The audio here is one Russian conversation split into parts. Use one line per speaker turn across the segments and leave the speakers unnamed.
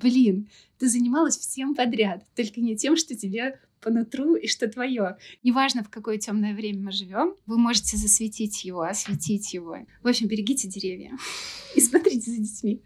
Блин, ты занималась всем подряд, только не тем, что тебе по нутру и что твое. Неважно, в какое темное время мы живем, вы можете засветить его, осветить его. В общем, берегите деревья и смотрите за детьми.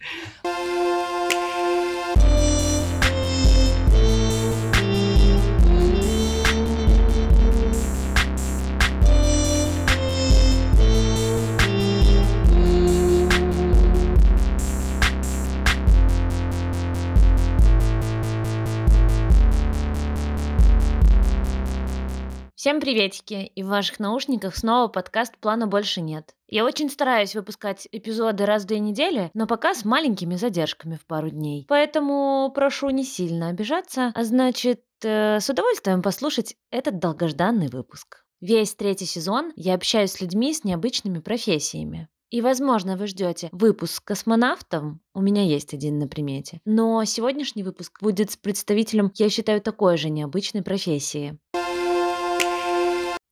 Всем приветики! И в ваших наушниках снова подкаст «Плана больше нет». Я очень стараюсь выпускать эпизоды раз в две недели, но пока с маленькими задержками в пару дней. Поэтому прошу не сильно обижаться, а значит, э, с удовольствием послушать этот долгожданный выпуск. Весь третий сезон я общаюсь с людьми с необычными профессиями. И, возможно, вы ждете выпуск с космонавтом, у меня есть один на примете. Но сегодняшний выпуск будет с представителем, я считаю, такой же необычной профессии.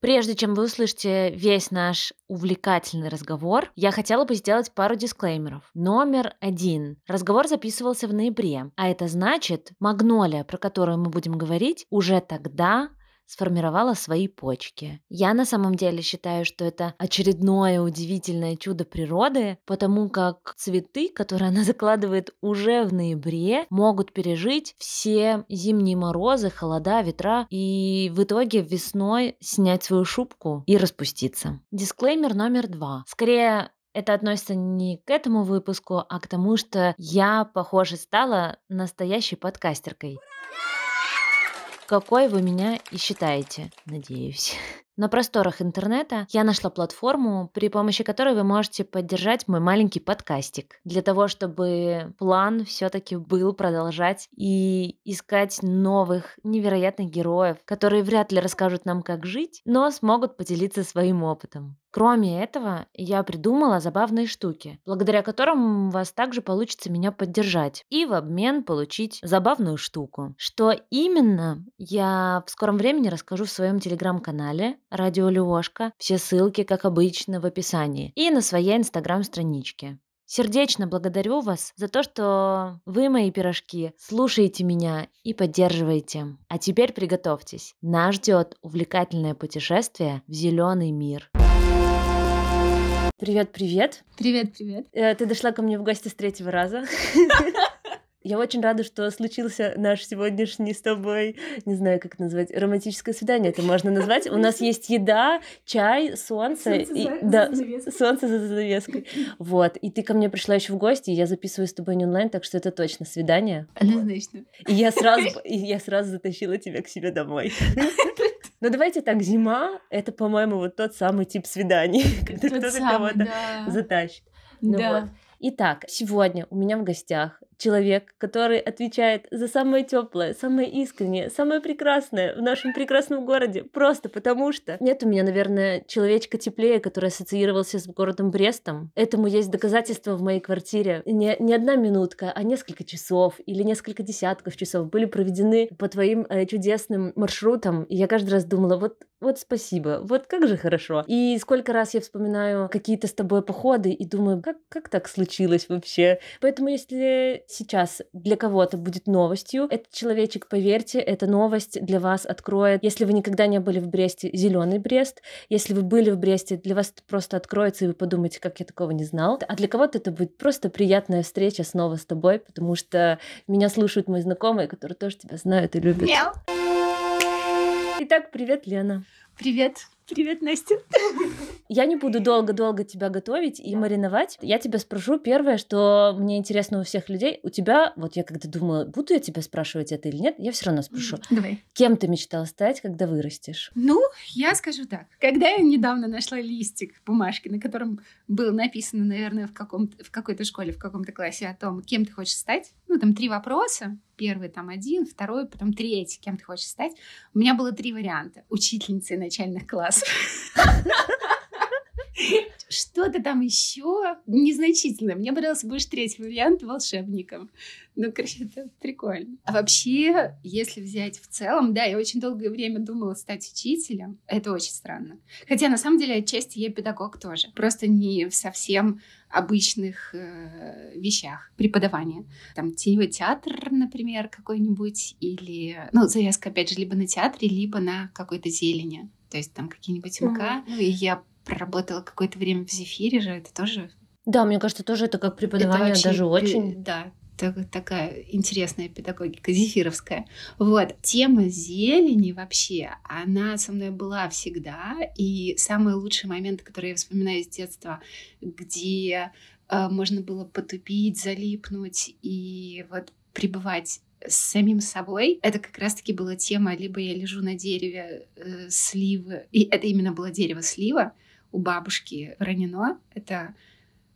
Прежде чем вы услышите весь наш увлекательный разговор, я хотела бы сделать пару дисклеймеров. Номер один. Разговор записывался в ноябре, а это значит, магнолия, про которую мы будем говорить, уже тогда сформировала свои почки. Я на самом деле считаю, что это очередное удивительное чудо природы, потому как цветы, которые она закладывает уже в ноябре, могут пережить все зимние морозы, холода, ветра и в итоге весной снять свою шубку и распуститься. Дисклеймер номер два. Скорее, это относится не к этому выпуску, а к тому, что я, похоже, стала настоящей подкастеркой. Какой вы меня и считаете, надеюсь. На просторах интернета я нашла платформу, при помощи которой вы можете поддержать мой маленький подкастик. Для того, чтобы план все-таки был продолжать и искать новых невероятных героев, которые вряд ли расскажут нам, как жить, но смогут поделиться своим опытом. Кроме этого, я придумала забавные штуки, благодаря которым у вас также получится меня поддержать и в обмен получить забавную штуку. Что именно, я в скором времени расскажу в своем телеграм-канале Радио Лёшка. Все ссылки, как обычно, в описании. И на своей инстаграм-страничке. Сердечно благодарю вас за то, что вы, мои пирожки, слушаете меня и поддерживаете. А теперь приготовьтесь. Нас ждет увлекательное путешествие в зеленый мир. Привет, привет.
Привет, привет.
Э, ты дошла ко мне в гости с третьего раза. Я очень рада, что случился наш сегодняшний с тобой, не знаю, как назвать, романтическое свидание. Это можно назвать. У нас есть еда, чай, солнце.
Солнце
и,
за,
да,
за занавеской.
солнце за занавеской. Вот. И ты ко мне пришла еще в гости, и я записываю с тобой не онлайн, так что это точно свидание.
Однозначно.
И я сразу, и я сразу затащила тебя к себе домой. Но давайте так, зима — это, по-моему, вот тот самый тип свиданий, когда
Тот
кто-то кого-то
да.
затащит. Ну
Да.
вот. Итак, сегодня у меня в гостях человек, который отвечает за самое теплое, самое искреннее, самое прекрасное в нашем прекрасном городе. Просто потому что нет у меня, наверное, человечка теплее, который ассоциировался с городом Брестом. Этому есть доказательства в моей квартире. Не, не одна минутка, а несколько часов или несколько десятков часов были проведены по твоим э, чудесным маршрутам. И я каждый раз думала, вот вот спасибо, вот как же хорошо. И сколько раз я вспоминаю какие-то с тобой походы и думаю, как, как так случилось вообще. Поэтому если сейчас для кого-то будет новостью, этот человечек, поверьте, эта новость для вас откроет. Если вы никогда не были в Бресте, зеленый Брест. Если вы были в Бресте, для вас это просто откроется, и вы подумаете, как я такого не знал. А для кого-то это будет просто приятная встреча снова с тобой, потому что меня слушают мои знакомые, которые тоже тебя знают и любят.
Мяу.
Итак, привет, Лена.
Привет. Привет, Настя.
Я не буду долго-долго тебя готовить и мариновать. Я тебя спрошу первое, что мне интересно у всех людей. У тебя, вот я когда думала, буду я тебя спрашивать это или нет, я все равно спрошу.
Давай.
Кем ты мечтала стать, когда вырастешь?
Ну, я скажу так. Когда я недавно нашла листик бумажки, на котором было написано, наверное, в, каком в какой-то школе, в каком-то классе о том, кем ты хочешь стать, ну, там три вопроса. Первый там один, второй, потом третий, кем ты хочешь стать. У меня было три варианта. Учительницей начальных классов. Что-то там еще незначительное. Мне понравился больше третий вариант волшебником. Ну, короче, это прикольно. А вообще, если взять в целом, да, я очень долгое время думала стать учителем. Это очень странно. Хотя, на самом деле, отчасти я педагог тоже. Просто не в совсем обычных э, вещах преподавания. Там теневой театр, например, какой-нибудь, или, ну, завязка, опять же, либо на театре, либо на какой-то зелени. То есть там какие-нибудь МК. Mm-hmm. Ну, и я проработала какое-то время в Зефире же, это тоже...
Да, мне кажется, тоже это как преподавание это даже очень...
Да, такая интересная педагогика зефировская. Вот, тема зелени вообще, она со мной была всегда, и самый лучший момент, который я вспоминаю из детства, где э, можно было потупить, залипнуть и вот пребывать с самим собой. Это как раз-таки была тема, либо я лежу на дереве э, сливы, и это именно было дерево слива, у бабушки Ранено, это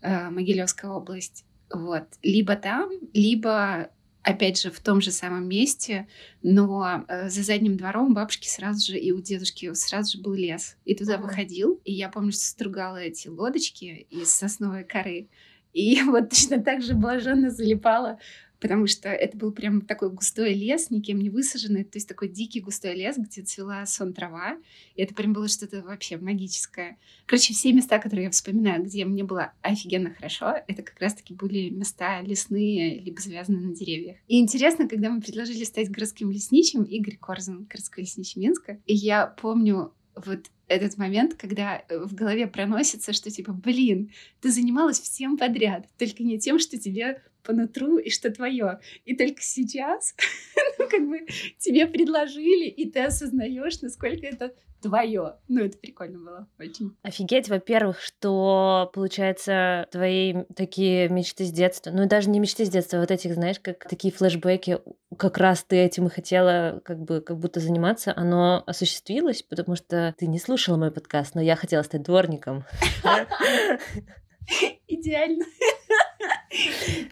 э, Могилевская область. Вот. Либо там, либо опять же в том же самом месте, но э, за задним двором бабушки сразу же и у дедушки сразу же был лес. И туда ага. выходил, и я помню, что стругала эти лодочки из сосновой коры. И вот точно так же блаженно залипала потому что это был прям такой густой лес, никем не высаженный, то есть такой дикий густой лес, где цвела сон трава, и это прям было что-то вообще магическое. Короче, все места, которые я вспоминаю, где мне было офигенно хорошо, это как раз-таки были места лесные, либо завязанные на деревьях. И интересно, когда мы предложили стать городским лесничим, Игорь Корзун, городской лесничий Минска, и я помню вот этот момент, когда в голове проносится, что типа, блин, ты занималась всем подряд, только не тем, что тебе по нутру и что твое. И только сейчас, ну, как бы тебе предложили, и ты осознаешь, насколько это твое. Ну, это прикольно было очень.
Офигеть, во-первых, что, получается, твои такие мечты с детства, ну, даже не мечты с детства, а вот этих, знаешь, как такие флешбеки, как раз ты этим и хотела как бы как будто заниматься, оно осуществилось, потому что ты не слушала мой подкаст, но я хотела стать дворником.
Идеально.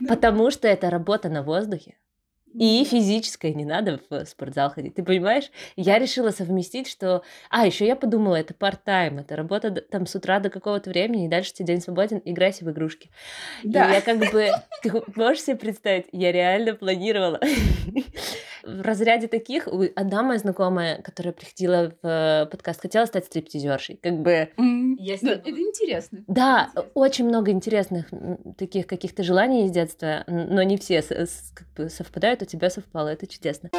Потому что это работа на воздухе. И физическое, не надо в спортзал ходить. Ты понимаешь? Я решила совместить, что... А, еще я подумала, это part-time, это работа там с утра до какого-то времени, и дальше тебе день свободен, играйся в игрушки. Да. И я как бы... Ты можешь себе представить? Я реально планировала. В разряде таких одна моя знакомая, которая приходила в подкаст, хотела стать стриптизершей. Как бы...
Это интересно.
Да, очень много интересных таких каких-то желаний из детства, но не все совпадают у тебя совпало, это чудесно.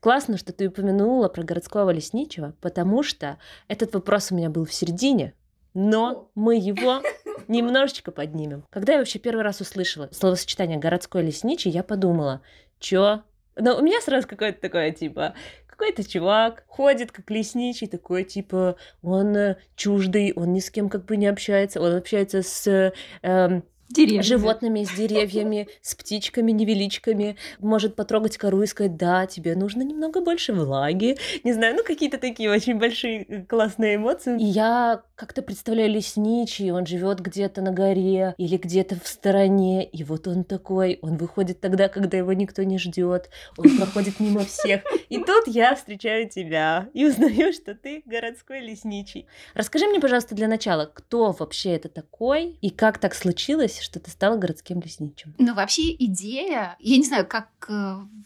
Классно, что ты упомянула про городского лесничего, потому что этот вопрос у меня был в середине, но мы его немножечко поднимем. Когда я вообще первый раз услышала словосочетание «городской лесничий», я подумала, чё? Но у меня сразу какое-то такое, типа, какой-то чувак ходит как лесничий, такой, типа, он э, чуждый, он ни с кем как бы не общается, он общается с э, Деревьями. животными, с деревьями, с птичками, невеличками. Может потрогать кору и сказать, да, тебе нужно немного больше влаги. Не знаю, ну какие-то такие очень большие э, классные эмоции. И я как-то представляю лесничий, он живет где-то на горе или где-то в стороне, и вот он такой, он выходит тогда, когда его никто не ждет, он проходит мимо всех. И тут я встречаю тебя и узнаю, что ты городской лесничий. Расскажи мне, пожалуйста, для начала, кто вообще это такой и как так случилось, что ты стала городским лесничим?
Ну, вообще идея, я не знаю, как э,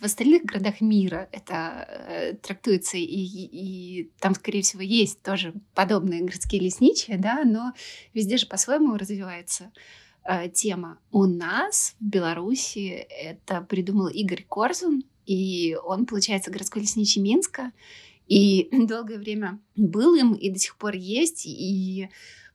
в остальных городах мира это э, трактуется, и, и, и там, скорее всего, есть тоже подобные городские лесничие, да, но везде же по-своему развивается э, тема. У нас в Беларуси это придумал Игорь Корзун, и он, получается, городской лесничий Минска, и долгое время был им, и до сих пор есть, и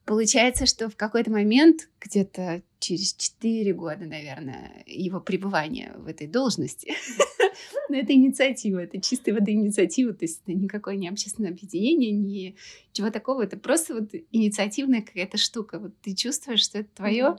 Получается, что в какой-то момент, где-то через 4 года, наверное, его пребывания в этой должности, но это инициатива, это чистая вода инициатива, то есть это никакое не общественное объединение, ни чего такого, это просто вот инициативная какая-то штука. Вот ты чувствуешь, что это твое,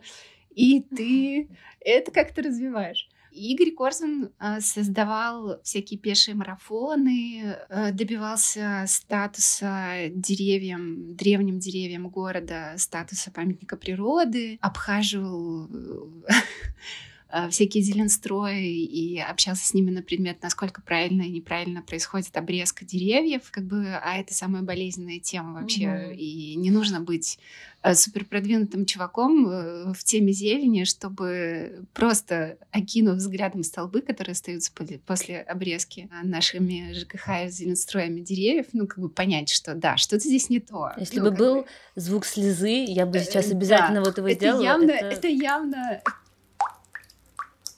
и ты это как-то развиваешь. Игорь Корзун а, создавал всякие пешие марафоны, э, добивался статуса деревьям, древним деревьям города, статуса памятника природы, обхаживал э, всякие зеленстрои и общался с ними на предмет, насколько правильно и неправильно происходит обрезка деревьев, как бы, а это самая болезненная тема вообще, mm-hmm. и не нужно быть э, супер продвинутым чуваком э, в теме зелени, чтобы просто окинув взглядом столбы, которые остаются после обрезки нашими ЖКХ и зеленстроями деревьев, ну, как бы понять, что да, что-то здесь не то.
Если
ну,
бы был бы... звук слезы, я бы сейчас обязательно да, вот его
это
сделала.
Явно, это... это явно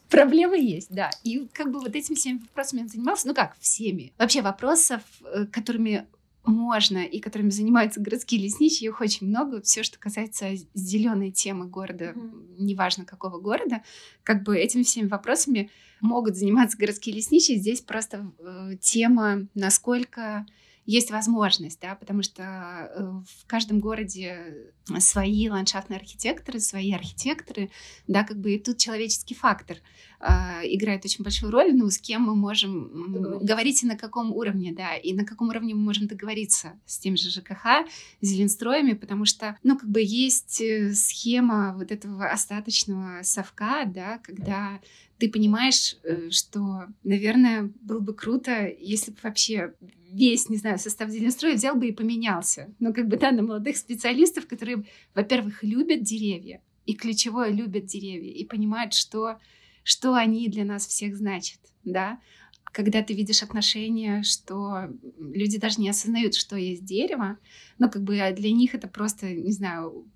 Проблемы есть, да. И как бы вот этими всеми вопросами он занимался. Ну как, всеми. Вообще вопросов, э, которыми можно и которыми занимаются городские лесничие, их очень много. Все, что касается зеленой темы города, mm-hmm. неважно какого города, как бы этими всеми вопросами могут заниматься городские лесничие. Здесь просто э, тема, насколько есть возможность, да, потому что э, в каждом городе свои ландшафтные архитекторы, свои архитекторы, да, как бы и тут человеческий фактор э, играет очень большую роль, ну, с кем мы можем говорить и на каком уровне, да, и на каком уровне мы можем договориться с тем же ЖКХ, зеленстроями, потому что, ну, как бы есть э, схема вот этого остаточного совка, да, когда ты понимаешь, э, что, наверное, было бы круто, если бы вообще весь, не знаю, состав зеленстроя взял бы и поменялся. Но как бы, да, на молодых специалистов, которые, во-первых, любят деревья, и ключевое любят деревья, и понимают, что, что они для нас всех значат, да. Когда ты видишь отношения, что люди даже не осознают, что есть дерево, но как бы для них это просто, не знаю...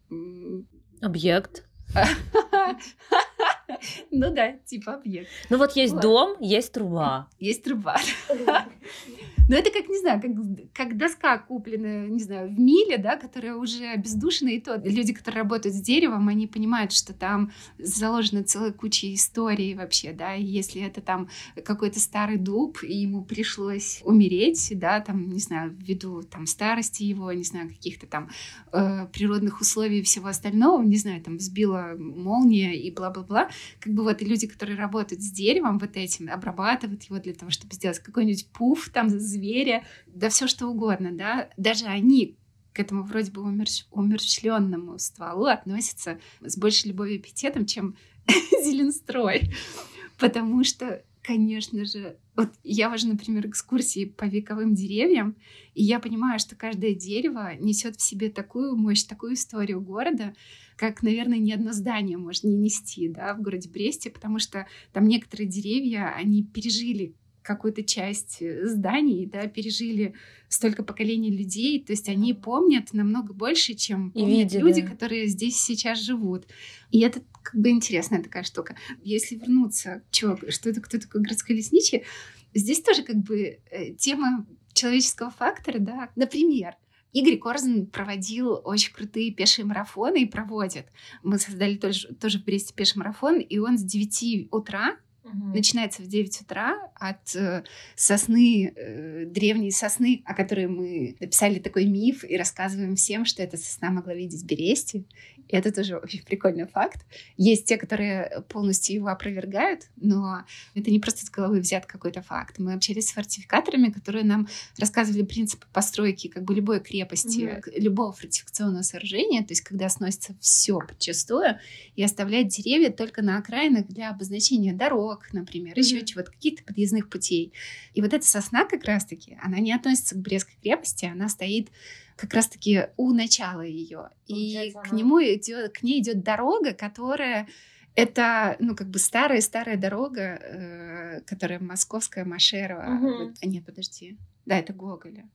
Объект.
Ну да, типа объект.
Ну вот есть дом, есть труба.
Есть труба. Но это как, не знаю, как, как доска купленная, не знаю, в миле, да, которая уже бездушная, и то люди, которые работают с деревом, они понимают, что там заложена целая куча историй вообще, да, и если это там какой-то старый дуб, и ему пришлось умереть, да, там, не знаю, ввиду там старости его, не знаю, каких-то там э, природных условий и всего остального, не знаю, там взбила молния и бла-бла-бла, как бы вот и люди, которые работают с деревом вот этим, обрабатывают его для того, чтобы сделать какой-нибудь пуф, там, зверя, да все что угодно, да, даже они к этому вроде бы умерщ... умерщвленному стволу относятся с большей любовью и пиететом, чем зеленстрой. Потому что, конечно же, вот я вожу, например, экскурсии по вековым деревьям, и я понимаю, что каждое дерево несет в себе такую мощь, такую историю города, как, наверное, ни одно здание может не нести да, в городе Бресте, потому что там некоторые деревья, они пережили какую-то часть э, зданий, да, пережили столько поколений людей, то есть они помнят намного больше, чем помнят видели. люди, которые здесь сейчас живут. И это как бы интересная такая штука. Если вернуться, чё, что это, кто такой городской лесничий, здесь тоже как бы э, тема человеческого фактора, да. Например, Игорь Корзин проводил очень крутые пешие марафоны и проводит. Мы создали тоже, тоже в Бресте пеший марафон, и он с 9 утра Угу. Начинается в 9 утра от э, сосны, э, древней сосны, о которой мы написали такой миф и рассказываем всем, что эта сосна могла видеть Берести. И это тоже очень прикольный факт. Есть те, которые полностью его опровергают, но это не просто с головы взят какой-то факт. Мы общались с фортификаторами, которые нам рассказывали принципы постройки как бы любой крепости, mm любого фортификационного сооружения, то есть когда сносится все подчастую и оставляет деревья только на окраинах для обозначения дорог, например, mm еще чего-то, каких-то подъездных путей. И вот эта сосна как раз-таки, она не относится к Брестской крепости, она стоит как раз-таки у начала ее. И к нему идет, к ней идет дорога, которая это, ну, как бы старая-старая дорога, э, которая московская, Машерова. Угу. Вот, а нет, подожди. Да, это Гоголя.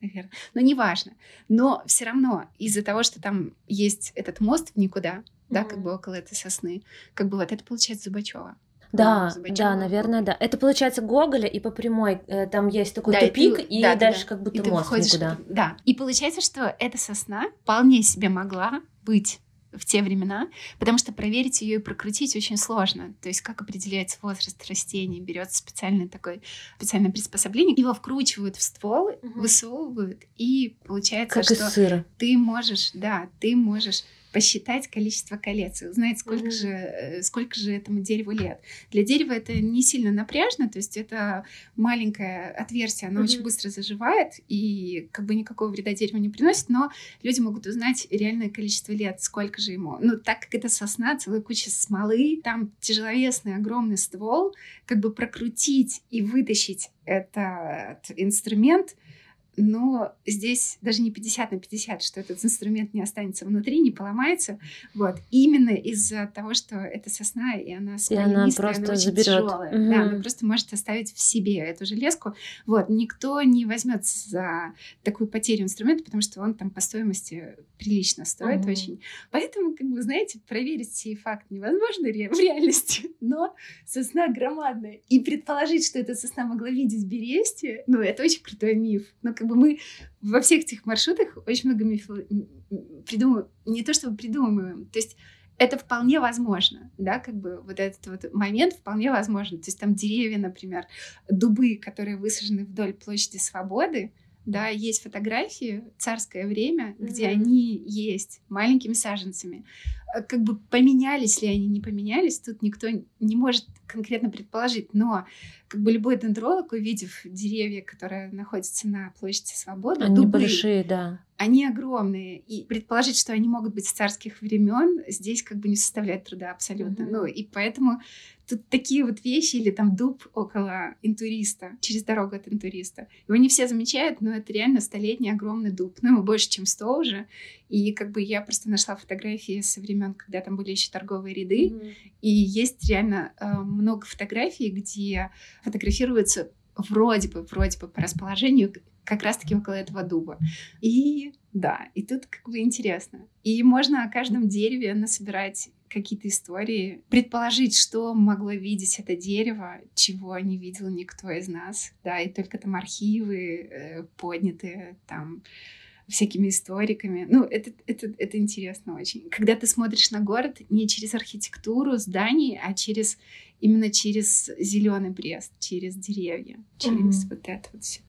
Наверное. Но неважно. Но все равно из-за того, что там есть этот мост в никуда, угу. да, как бы около этой сосны, как бы вот это получается Зубачева.
Да, да, наверное, да. Это получается Гоголя, и по прямой э, там есть такой да, тупик, и, ты, и да, дальше да, как будто и мост выходишь, никуда.
Да, и получается, что эта сосна вполне себе могла быть в те времена, потому что проверить ее и прокрутить очень сложно. То есть как определяется возраст растения, берется специальное такое специальное приспособление, его вкручивают в ствол, угу. высовывают, и получается,
как
что ты можешь, да, ты можешь посчитать количество колец и узнать, сколько, mm-hmm. же, э, сколько же этому дереву лет. Для дерева это не сильно напряжно, то есть это маленькое отверстие, оно mm-hmm. очень быстро заживает и как бы никакого вреда дереву не приносит, но люди могут узнать реальное количество лет, сколько же ему. Ну, так как это сосна, целая куча смолы, там тяжеловесный огромный ствол, как бы прокрутить и вытащить этот инструмент — но здесь даже не 50 на 50, что этот инструмент не останется внутри, не поломается. Вот. Именно из-за того, что это сосна, и она
и она просто она очень заберет.
тяжелая. Угу. Да, она просто может оставить в себе эту железку. Вот. Никто не возьмется за такую потерю инструмента, потому что он там по стоимости прилично стоит угу. очень. Поэтому, как бы, знаете, проверить сей факт невозможно в реальности, но сосна громадная. И предположить, что эта сосна могла видеть Бересте, ну, это очень крутой миф. Но как бы мы во всех этих маршрутах очень много мифов придумываем, не то чтобы придумываем, то есть это вполне возможно, да, как бы вот этот вот момент вполне возможен. То есть там деревья, например, дубы, которые высажены вдоль площади Свободы, да, есть фотографии царское время, mm-hmm. где они есть маленькими саженцами. Э, как бы поменялись ли они, не поменялись, тут никто не может конкретно предположить. Но как бы любой дендролог, увидев деревья, которые находятся на площади Свободы,
они дубы, большие, да.
Они огромные. И предположить, что они могут быть с царских времен, здесь как бы не составляет труда абсолютно. Mm-hmm. Ну, и поэтому Тут такие вот вещи, или там дуб около интуриста, через дорогу от интуриста. Его не все замечают, но это реально столетний огромный дуб. Ну, ему больше, чем сто уже. И как бы я просто нашла фотографии со времен, когда там были еще торговые ряды. Mm-hmm. И есть реально э, много фотографий, где фотографируются вроде бы, вроде бы по расположению как раз-таки около этого дуба. И да, и тут как бы интересно. И можно о каждом дереве насобирать какие-то истории, предположить, что могло видеть это дерево, чего не видел никто из нас, да, и только там архивы э, поднятые там всякими историками. Ну, это, это, это интересно очень. Когда ты смотришь на город не через архитектуру зданий, а через именно через зеленый Брест, через деревья, через mm-hmm. вот это вот все.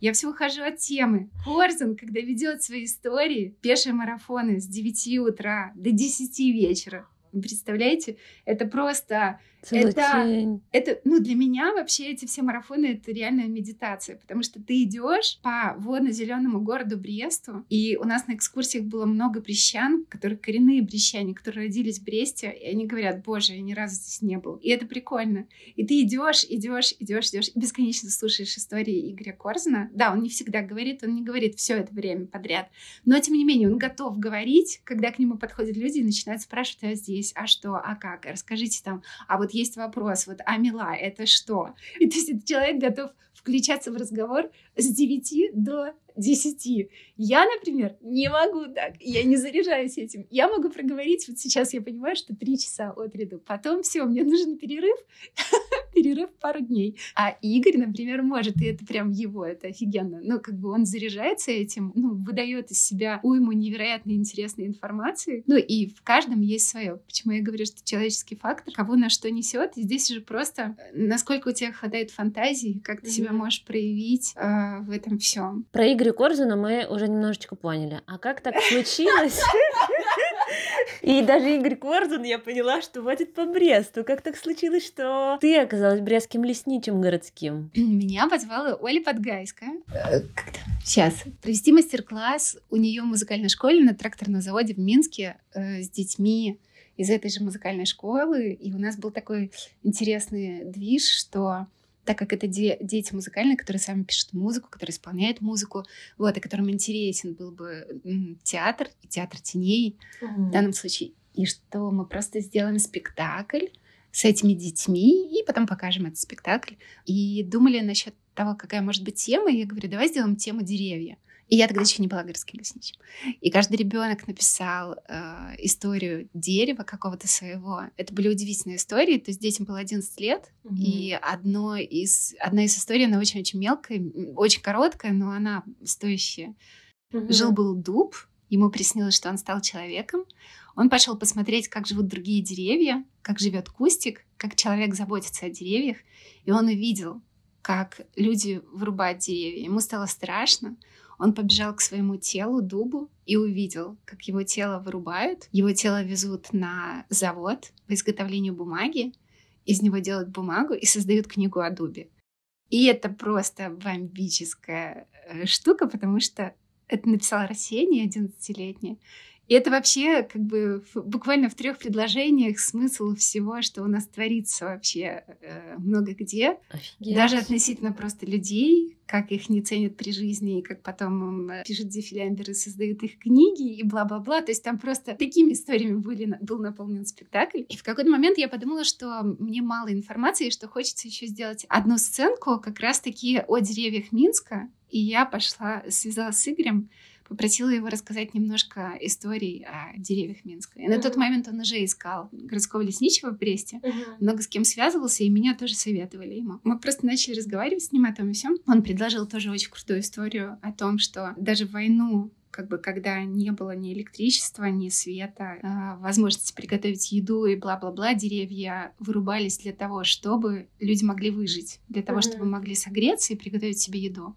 Я все ухожу от темы. Корзун, когда ведет свои истории, пешие марафоны с 9 утра до 10 вечера, представляете? Это просто
Целый
это,
день.
это, ну, для меня вообще эти все марафоны это реальная медитация, потому что ты идешь по водно-зеленому городу Бресту, и у нас на экскурсиях было много брещан, которые коренные брещане, которые родились в Бресте, и они говорят, боже, я ни разу здесь не был. И это прикольно. И ты идешь, идешь, идешь, идешь, и бесконечно слушаешь истории Игоря Корзина. Да, он не всегда говорит, он не говорит все это время подряд, но тем не менее он готов говорить, когда к нему подходят люди и начинают спрашивать, а здесь, а что, а как, расскажите там, а вот есть вопрос, вот Амила, это что? И то есть этот человек готов включаться в разговор с 9 до 10. Я, например, не могу так. Я не заряжаюсь этим. Я могу проговорить, вот сейчас я понимаю, что 3 часа от ряду. Потом все, мне нужен перерыв. перерыв пару дней. А Игорь, например, может, и это прям его, это офигенно. Ну, как бы он заряжается этим, ну, выдает из себя уйму невероятно интересной информации. Ну, и в каждом есть свое. Почему я говорю, что человеческий фактор, кого на что несет. И здесь же просто, насколько у тебя хватает фантазии, как ты mm-hmm. себя можешь проявить э, в этом всем.
Про Игоря Корзуна мы уже немножечко поняли. А как так случилось? И даже Игорь Корзун, я поняла, что водит по Бресту. Как так случилось, что ты оказалась брестским лесничим городским?
Меня позвала Оля Подгайская. Э, Сейчас. Провести мастер-класс у нее в музыкальной школе на тракторном заводе в Минске э, с детьми из этой же музыкальной школы. И у нас был такой интересный движ, что так как это де- дети музыкальные, которые сами пишут музыку, которые исполняют музыку, вот, и которым интересен был бы театр и театр теней mm-hmm. в данном случае. И что мы просто сделаем спектакль с этими детьми, и потом покажем этот спектакль. И думали насчет того, какая может быть тема. И я говорю, давай сделаем тему деревья. И я тогда еще не была городским лесничим. И каждый ребенок написал э, историю дерева какого-то своего. Это были удивительные истории. То есть детям было 11 лет, mm-hmm. и одно из, одна из историй, она очень-очень мелкая, очень короткая, но она стоящая. Mm-hmm. Жил-был дуб, ему приснилось, что он стал человеком. Он пошел посмотреть, как живут другие деревья, как живет кустик, как человек заботится о деревьях. И он увидел, как люди вырубают деревья. Ему стало страшно. Он побежал к своему телу, дубу, и увидел, как его тело вырубают, его тело везут на завод по изготовлению бумаги, из него делают бумагу и создают книгу о дубе. И это просто бомбическая э, штука, потому что это написала Рассеяние 11-летняя. И это вообще как бы буквально в трех предложениях смысл всего, что у нас творится вообще э, много где. Офигеть. Даже относительно просто людей, как их не ценят при жизни, и как потом э, пишут дефилямберы, создают их книги и бла-бла-бла. То есть там просто такими историями были, был наполнен спектакль. И в какой-то момент я подумала, что мне мало информации, что хочется еще сделать одну сценку как раз-таки о деревьях Минска. И я пошла, связалась с Игорем, попросила его рассказать немножко историй о деревьях Минска. И uh-huh. на тот момент он уже искал городского лесничего в Бресте, uh-huh. много с кем связывался, и меня тоже советовали ему. Мы просто начали разговаривать с ним о том и всем. Он предложил тоже очень крутую историю о том, что даже в войну как бы когда не было ни электричества, ни света, э, возможности приготовить еду и бла-бла-бла, деревья вырубались для того, чтобы люди могли выжить, для того, mm-hmm. чтобы могли согреться и приготовить себе еду.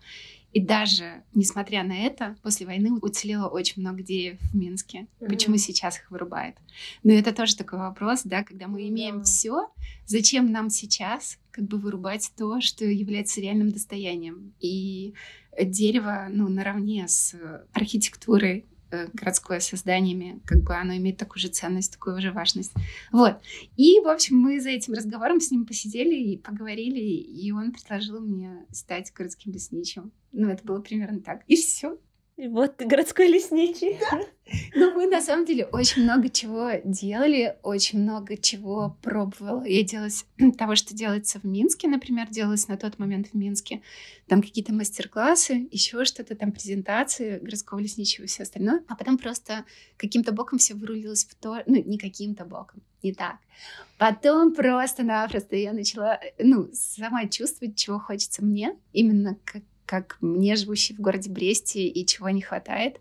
И даже, несмотря на это, после войны уцелело очень много деревьев в Минске. Mm-hmm. Почему сейчас их вырубает? Но это тоже такой вопрос, да, когда мы имеем mm-hmm. все, зачем нам сейчас как бы вырубать то, что является реальным достоянием? И дерево, ну, наравне с архитектурой Э, городское созданиями, как бы оно имеет такую же ценность, такую же важность. Вот. И, в общем, мы за этим разговором с ним посидели и поговорили, и он предложил мне стать городским лесничим. Ну, это было примерно так. И все.
Вот городской лесничий.
Да. Ну, мы на самом деле очень много чего делали, очень много чего пробовала. Я делалась того, что делается в Минске, например, делалось на тот момент в Минске. Там какие-то мастер-классы, еще что-то, там презентации городского лесничего и все остальное. А потом просто каким-то боком все вырулилось в то, ну, не каким-то боком, не так. Потом просто-напросто я начала, ну, сама чувствовать, чего хочется мне, именно как как мне, живущей в городе Бресте, и чего не хватает.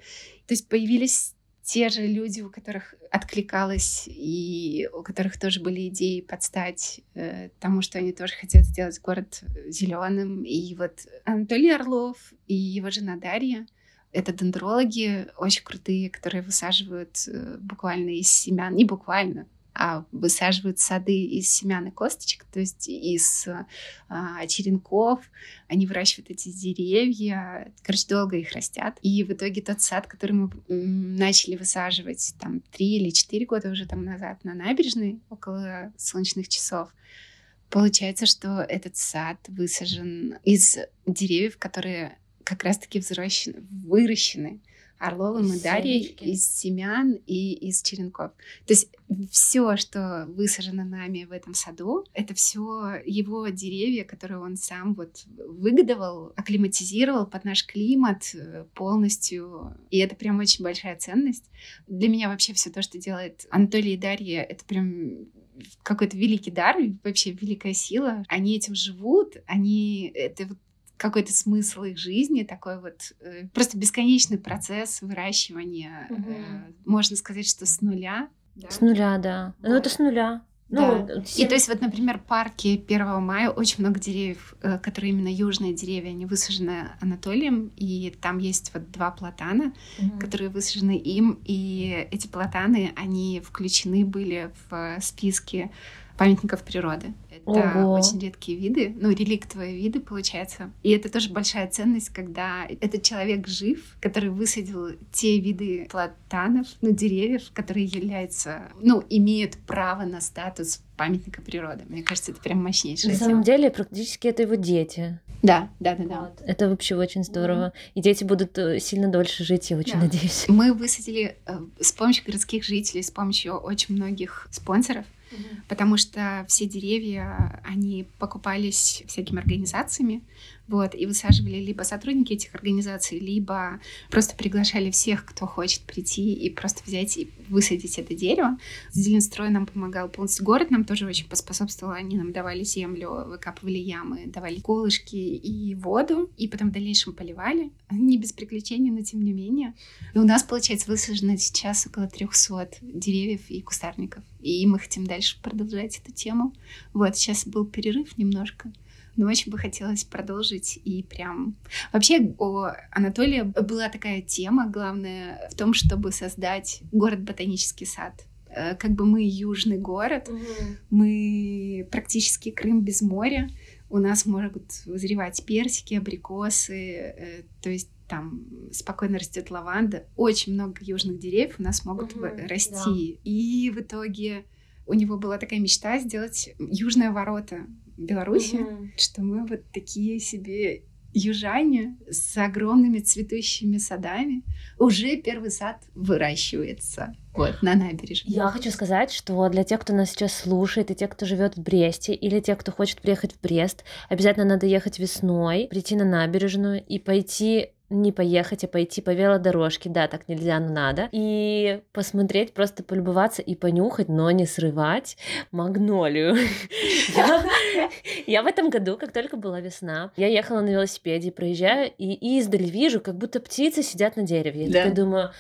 То есть появились те же люди, у которых откликалось, и у которых тоже были идеи подстать э, тому, что они тоже хотят сделать город зеленым. И вот Анатолий Орлов и его жена Дарья — это дендрологи очень крутые, которые высаживают э, буквально из семян, не буквально, высаживают сады из семян и косточек, то есть из а, черенков. Они выращивают эти деревья, короче, долго их растят. И в итоге тот сад, который мы начали высаживать там три или четыре года уже там назад на набережной около солнечных часов, получается, что этот сад высажен из деревьев, которые как раз-таки взращены, выращены Орловым и Дарьей из семян и из черенков. То есть все, что высажено нами в этом саду, это все его деревья, которые он сам вот выгодовал, акклиматизировал под наш климат э, полностью. И это прям очень большая ценность. Для меня вообще все то, что делает Анатолий и Дарья, это прям какой-то великий дар, вообще великая сила. Они этим живут, они это вот какой-то смысл их жизни, такой вот э, просто бесконечный процесс выращивания, угу. э, можно сказать, что с нуля.
Да? С нуля, да. Вот. Ну это с нуля.
Ну, да. И то есть вот, например, парки 1 мая очень много деревьев, э, которые именно южные деревья, они высажены Анатолием, и там есть вот два платана, угу. которые высажены им, и эти платаны, они включены были в списки памятников природы. Это Ого. очень редкие виды, ну, реликтовые виды, получается. И это тоже большая ценность, когда этот человек жив, который высадил те виды платанов, ну, деревьев, которые являются, ну, имеют право на статус памятника природы. Мне кажется, это прям мощнейшее.
На самом деле, практически это его дети.
Да, да, да, да.
Вот. Это вообще очень здорово. Mm. И дети будут э, сильно дольше жить, я очень да. надеюсь.
Мы высадили э, с помощью городских жителей, с помощью очень многих спонсоров потому что все деревья, они покупались всякими организациями, вот, и высаживали либо сотрудники этих организаций, либо просто приглашали всех, кто хочет прийти и просто взять и высадить это дерево. Зеленстрой нам помогал полностью. Город нам тоже очень поспособствовал. Они нам давали землю, выкапывали ямы, давали колышки и воду, и потом в дальнейшем поливали. Не без приключений, но тем не менее. И у нас, получается, высажено сейчас около 300 деревьев и кустарников. И мы хотим дальше продолжать эту тему. Вот, сейчас был перерыв немножко. но очень бы хотелось продолжить и прям... Вообще у Анатолия была такая тема, главное, в том, чтобы создать город-ботанический сад. Э, как бы мы южный город, угу. мы практически Крым без моря, у нас могут вызревать персики, абрикосы, э, то есть там спокойно растет лаванда, очень много южных деревьев у нас могут угу, расти. Да. И в итоге у него была такая мечта сделать южные ворота Беларуси, угу. что мы вот такие себе южане с огромными цветущими садами. Уже первый сад выращивается вот, на набережной.
Я хочу сказать, что для тех, кто нас сейчас слушает, и тех, кто живет в Бресте, или тех, кто хочет приехать в Брест, обязательно надо ехать весной, прийти на набережную и пойти не поехать, а пойти по велодорожке, да, так нельзя, но надо, и посмотреть, просто полюбоваться и понюхать, но не срывать магнолию. Я в этом году, как только была весна, я ехала на велосипеде, проезжаю, и издали вижу, как будто птицы сидят на дереве. Я думаю,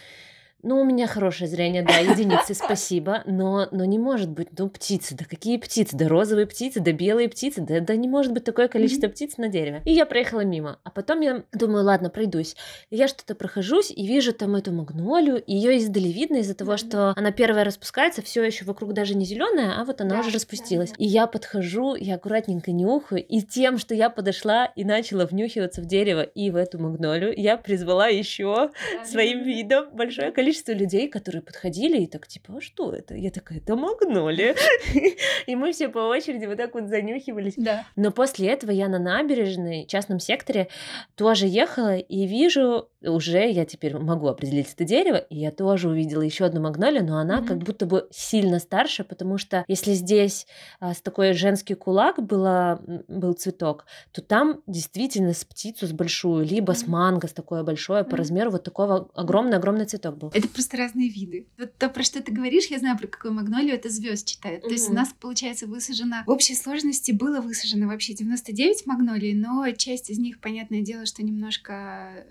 ну, у меня хорошее зрение, да, единицы, спасибо, но, но не может быть, ну, птицы, да какие птицы, да розовые птицы, да белые птицы, да, да не может быть такое количество mm-hmm. птиц на дереве. И я проехала мимо, а потом я думаю, ладно, пройдусь. И я что-то прохожусь и вижу там эту магнолию, ее издали видно из-за того, mm-hmm. что она первая распускается, все еще вокруг даже не зеленая, а вот она yeah, уже распустилась. Yeah, yeah. И я подхожу, я аккуратненько нюхаю, и тем, что я подошла и начала внюхиваться в дерево и в эту магнолию, я призвала еще yeah, своим видом большое количество количество людей, которые подходили и так, типа, а что это? Я такая, это магнолия. И мы все по очереди вот так вот занюхивались.
Да.
Но после этого я на набережной, в частном секторе, тоже ехала и вижу, уже я теперь могу определить это дерево, и я тоже увидела еще одну магнолию, но она как будто бы сильно старше, потому что если здесь а, с такой женский кулак была, был цветок, то там действительно с птицу с большую, либо с манго с такое большое по размеру вот такого огромный-огромный цветок был.
Это просто разные виды. Вот то, про что ты говоришь, я знаю, про какую магнолию, это звезд читает. Mm-hmm. То есть у нас, получается, высажено... В общей сложности было высажено вообще 99 магнолий, но часть из них, понятное дело, что немножко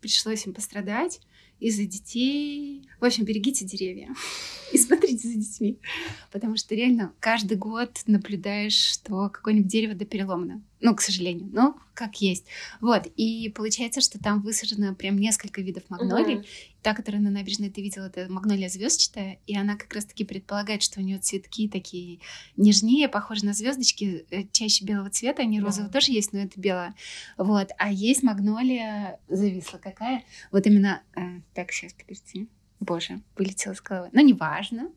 пришлось им пострадать из-за детей. В общем, берегите деревья и смотрите за детьми. Потому что реально каждый год наблюдаешь, что какое-нибудь дерево до переломано. Ну, к сожалению, но как есть. Вот, и получается, что там высажено прям несколько видов магнолий. Угу. Та, которая на набережной ты видела, это магнолия звездчатая, и она как раз-таки предполагает, что у нее цветки такие нежнее, похожи на звездочки, э, чаще белого цвета, они розовые тоже есть, но это белая. Вот, а есть магнолия, зависла какая, вот именно, э, так, сейчас, подожди, Боже, вылетело из головы. Но неважно.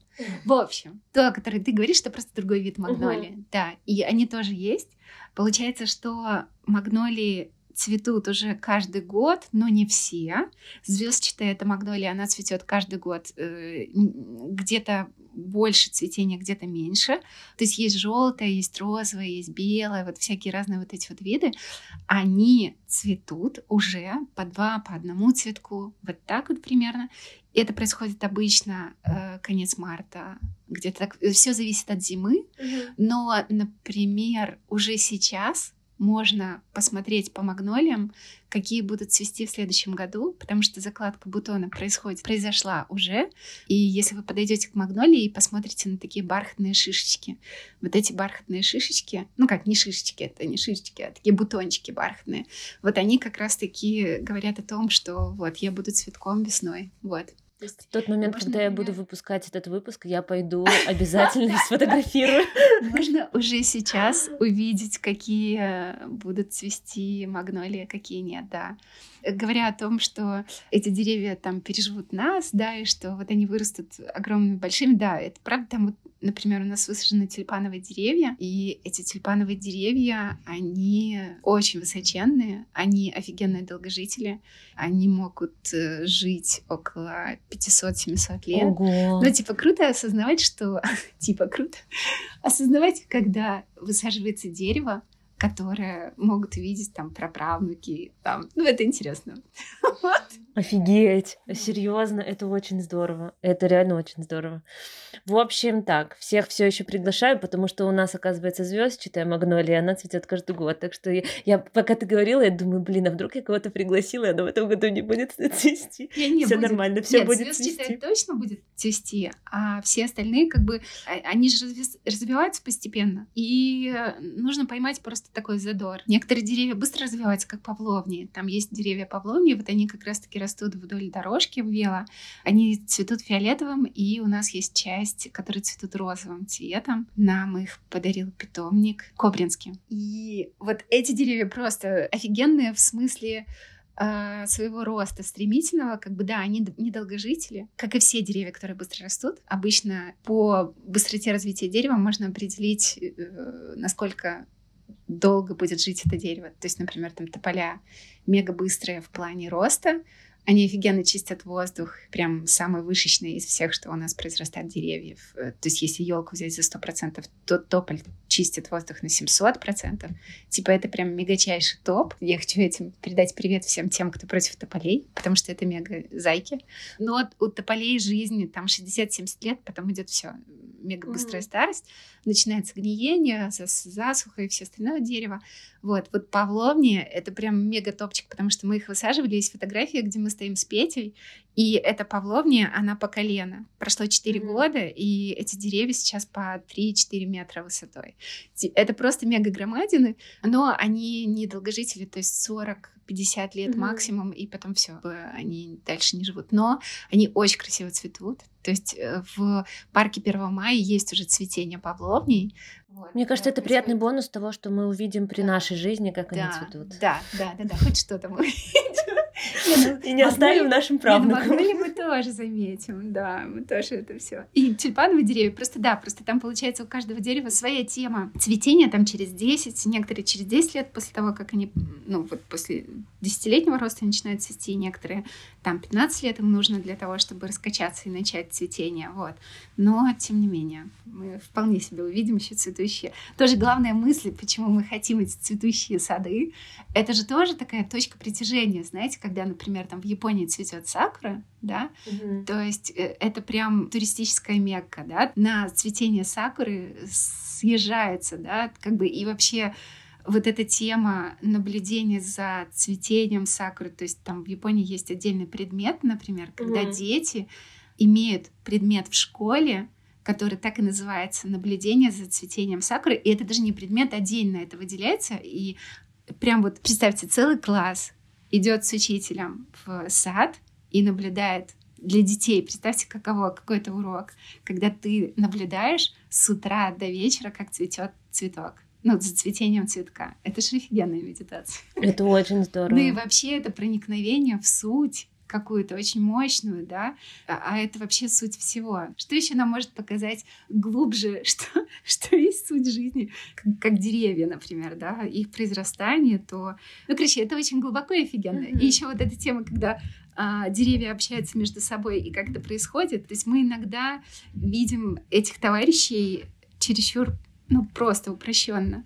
В общем, то, о которой ты говоришь, это просто другой вид магнолии. Угу. Да, и они тоже есть. Получается, что магнолии цветут уже каждый год, но не все. Звездчатая эта магнолия, она цветет каждый год. Э, где-то больше цветения, где-то меньше. То есть есть желтое, есть розовое, есть белое, вот всякие разные вот эти вот виды. Они цветут уже по два, по одному цветку, вот так вот примерно. Это происходит обычно э, конец марта, где-то так. Все зависит от зимы, mm-hmm. но, например, уже сейчас можно посмотреть по магнолиям, какие будут цвести в следующем году, потому что закладка бутона происходит, произошла уже. И если вы подойдете к магнолии и посмотрите на такие бархатные шишечки, вот эти бархатные шишечки, ну как, не шишечки, это не шишечки, а такие бутончики бархатные, вот они как раз-таки говорят о том, что вот я буду цветком весной, вот.
В тот момент, можно, когда я буду выпускать этот выпуск, я пойду обязательно сфотографирую.
Можно уже сейчас увидеть, какие будут цвести магнолии, какие нет, да. Говоря о том, что эти деревья там переживут нас, да, и что вот они вырастут огромными большими, да, это правда, там вот Например, у нас высажены тюльпановые деревья, и эти тюльпановые деревья, они очень высоченные, они офигенные долгожители, они могут э, жить около 500-700 лет.
Ого.
Ну, типа, круто осознавать, что... типа, круто осознавать, когда высаживается дерево, которые могут видеть там праправнуки. Там. Ну, это интересно.
Офигеть! Серьезно, это очень здорово. Это реально очень здорово. В общем, так, всех все еще приглашаю, потому что у нас, оказывается, звездчатая магнолия, она цветет каждый год. Так что я, я пока ты говорила, я думаю, блин, а вдруг я кого-то пригласила, и она в этом году не будет цвести. все нормально, все будет цвести.
точно будет цвести, а все остальные, как бы, а, они же развиваются постепенно. И нужно поймать просто такой задор. Некоторые деревья быстро развиваются, как павловни. Там есть деревья павловни, вот они как раз-таки растут вдоль дорожки вело. Они цветут фиолетовым, и у нас есть часть, которые цветут розовым цветом. Нам их подарил питомник Кобринский. И вот эти деревья просто офигенные в смысле а, своего роста стремительного, как бы да, они недолгожители, как и все деревья, которые быстро растут. Обычно по быстроте развития дерева можно определить, э, насколько долго будет жить это дерево. То есть, например, там тополя мега быстрые в плане роста, они офигенно чистят воздух, прям самый вышечный из всех, что у нас произрастает деревьев. Э, то есть если елку взять за 100%, то тополь чистит воздух на 700%. Типа это прям мегачайший топ. Я хочу этим передать привет всем тем, кто против тополей, потому что это мега зайки. Но у тополей жизни там 60-70 лет, потом идет все мега быстрая mm-hmm. старость, начинается гниение, засуха и все остальное дерево. Вот, вот павловни — это прям мега топчик, потому что мы их высаживали. Есть фотография, где мы стоим с Петей, и эта павловня, она по колено. Прошло 4 mm-hmm. года, и эти деревья сейчас по 3-4 метра высотой. Это просто мега громадины, но они не долгожители, то есть 40 50 лет mm-hmm. максимум, и потом все, они дальше не живут. Но они очень красиво цветут. То есть э, в парке 1 мая есть уже цветение павловней.
Вот, Мне кажется, это приятный бонус того, что мы увидим при да. нашей жизни, как да, они цветут.
Да, да, да, да, хоть что-то мы
и не оставим нашим ну, правнукам.
Магнолии мы тоже заметим, да, мы тоже это все. И тюльпановые деревья, просто да, просто там получается у каждого дерева своя тема. Цветение там через 10, некоторые через 10 лет после того, как они, ну вот после десятилетнего роста начинают цвести, некоторые там 15 лет им нужно для того, чтобы раскачаться и начать цветение, вот. Но, тем не менее, мы вполне себе увидим еще цветущие. Тоже главная мысль, почему мы хотим эти цветущие сады, это же тоже такая точка притяжения, знаете, когда, например, там в Японии цветет сакура, да, угу. то есть э, это прям туристическая мекка, да, на цветение сакуры съезжается, да, как бы и вообще вот эта тема наблюдения за цветением сакуры, то есть там в Японии есть отдельный предмет, например, когда угу. дети имеют предмет в школе, который так и называется наблюдение за цветением сакуры, и это даже не предмет, отдельно это выделяется, и прям вот представьте, целый класс идет с учителем в сад и наблюдает для детей. Представьте, каково какой-то урок, когда ты наблюдаешь с утра до вечера, как цветет цветок. Ну, за цветением цветка. Это же офигенная медитация.
Это очень здорово.
Ну и вообще это проникновение в суть какую-то очень мощную, да, а, а это вообще суть всего. Что еще нам может показать глубже, что, что есть суть жизни, как, как деревья, например, да, их произрастание, то, ну, короче, это очень глубоко и офигенно. Mm-hmm. И еще вот эта тема, когда а, деревья общаются между собой и как это происходит, то есть мы иногда видим этих товарищей чересчур, ну, просто упрощенно,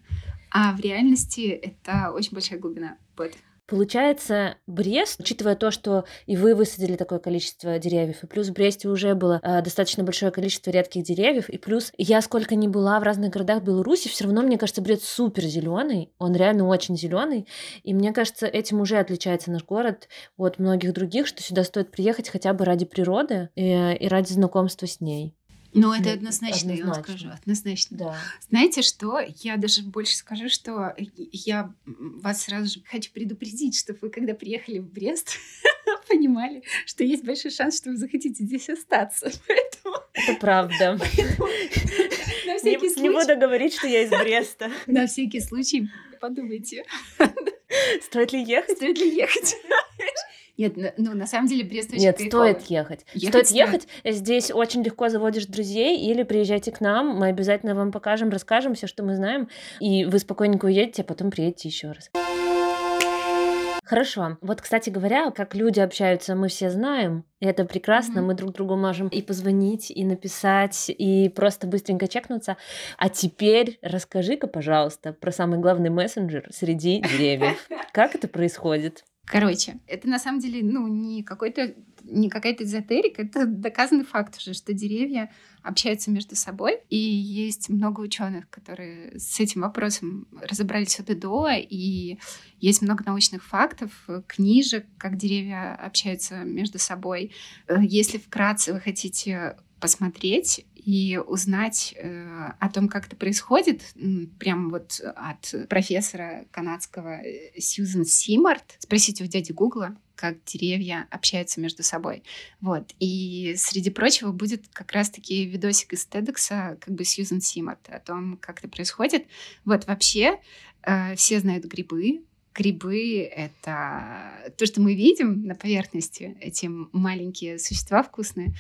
а в реальности это очень большая глубина. Вот.
Получается, Брест, учитывая то, что и вы высадили такое количество деревьев, и плюс в Бресте уже было э, достаточно большое количество редких деревьев, и плюс я сколько ни была в разных городах Беларуси, все равно, мне кажется, Брест супер зеленый, он реально очень зеленый, и мне кажется, этим уже отличается наш город от многих других, что сюда стоит приехать хотя бы ради природы и, э, и ради знакомства с ней.
Ну, это однозначно, однозначно, я вам скажу, однозначно. Да. Знаете что? Я даже больше скажу, что я вас сразу же хочу предупредить, чтобы вы, когда приехали в Брест, понимали, что есть большой шанс, что вы захотите здесь остаться. Поэтому...
Это правда.
На всякий случай...
Не буду говорить, что я из Бреста.
На всякий случай подумайте.
Стоит ли ехать?
Стоит ли ехать? Нет, ну на самом деле Брест очень
Нет, кайфовый. стоит ехать. ехать. Стоит ехать. Здесь очень легко заводишь друзей или приезжайте к нам, мы обязательно вам покажем, расскажем все, что мы знаем, и вы спокойненько уедете, а потом приедете еще раз. Хорошо. Вот, кстати говоря, как люди общаются, мы все знаем. И это прекрасно. Mm-hmm. Мы друг другу можем и позвонить, и написать, и просто быстренько чекнуться. А теперь расскажи-ка, пожалуйста, про самый главный мессенджер среди деревьев. Как это происходит?
Короче, это на самом деле, ну, не какой-то не какая-то эзотерика, это доказанный факт уже, что деревья общаются между собой, и есть много ученых, которые с этим вопросом разобрались от и до, и есть много научных фактов, книжек, как деревья общаются между собой. Э, если вкратце вы хотите посмотреть, и узнать э, о том, как это происходит, прям вот от профессора канадского э, Сьюзен Симарт, спросите у дяди Гугла, как деревья общаются между собой. Вот. И среди прочего будет как раз-таки видосик из TEDx, как бы Сьюзен Симарт, о том, как это происходит. Вот вообще э, все знают грибы, грибы — это то, что мы видим на поверхности, эти маленькие существа вкусные,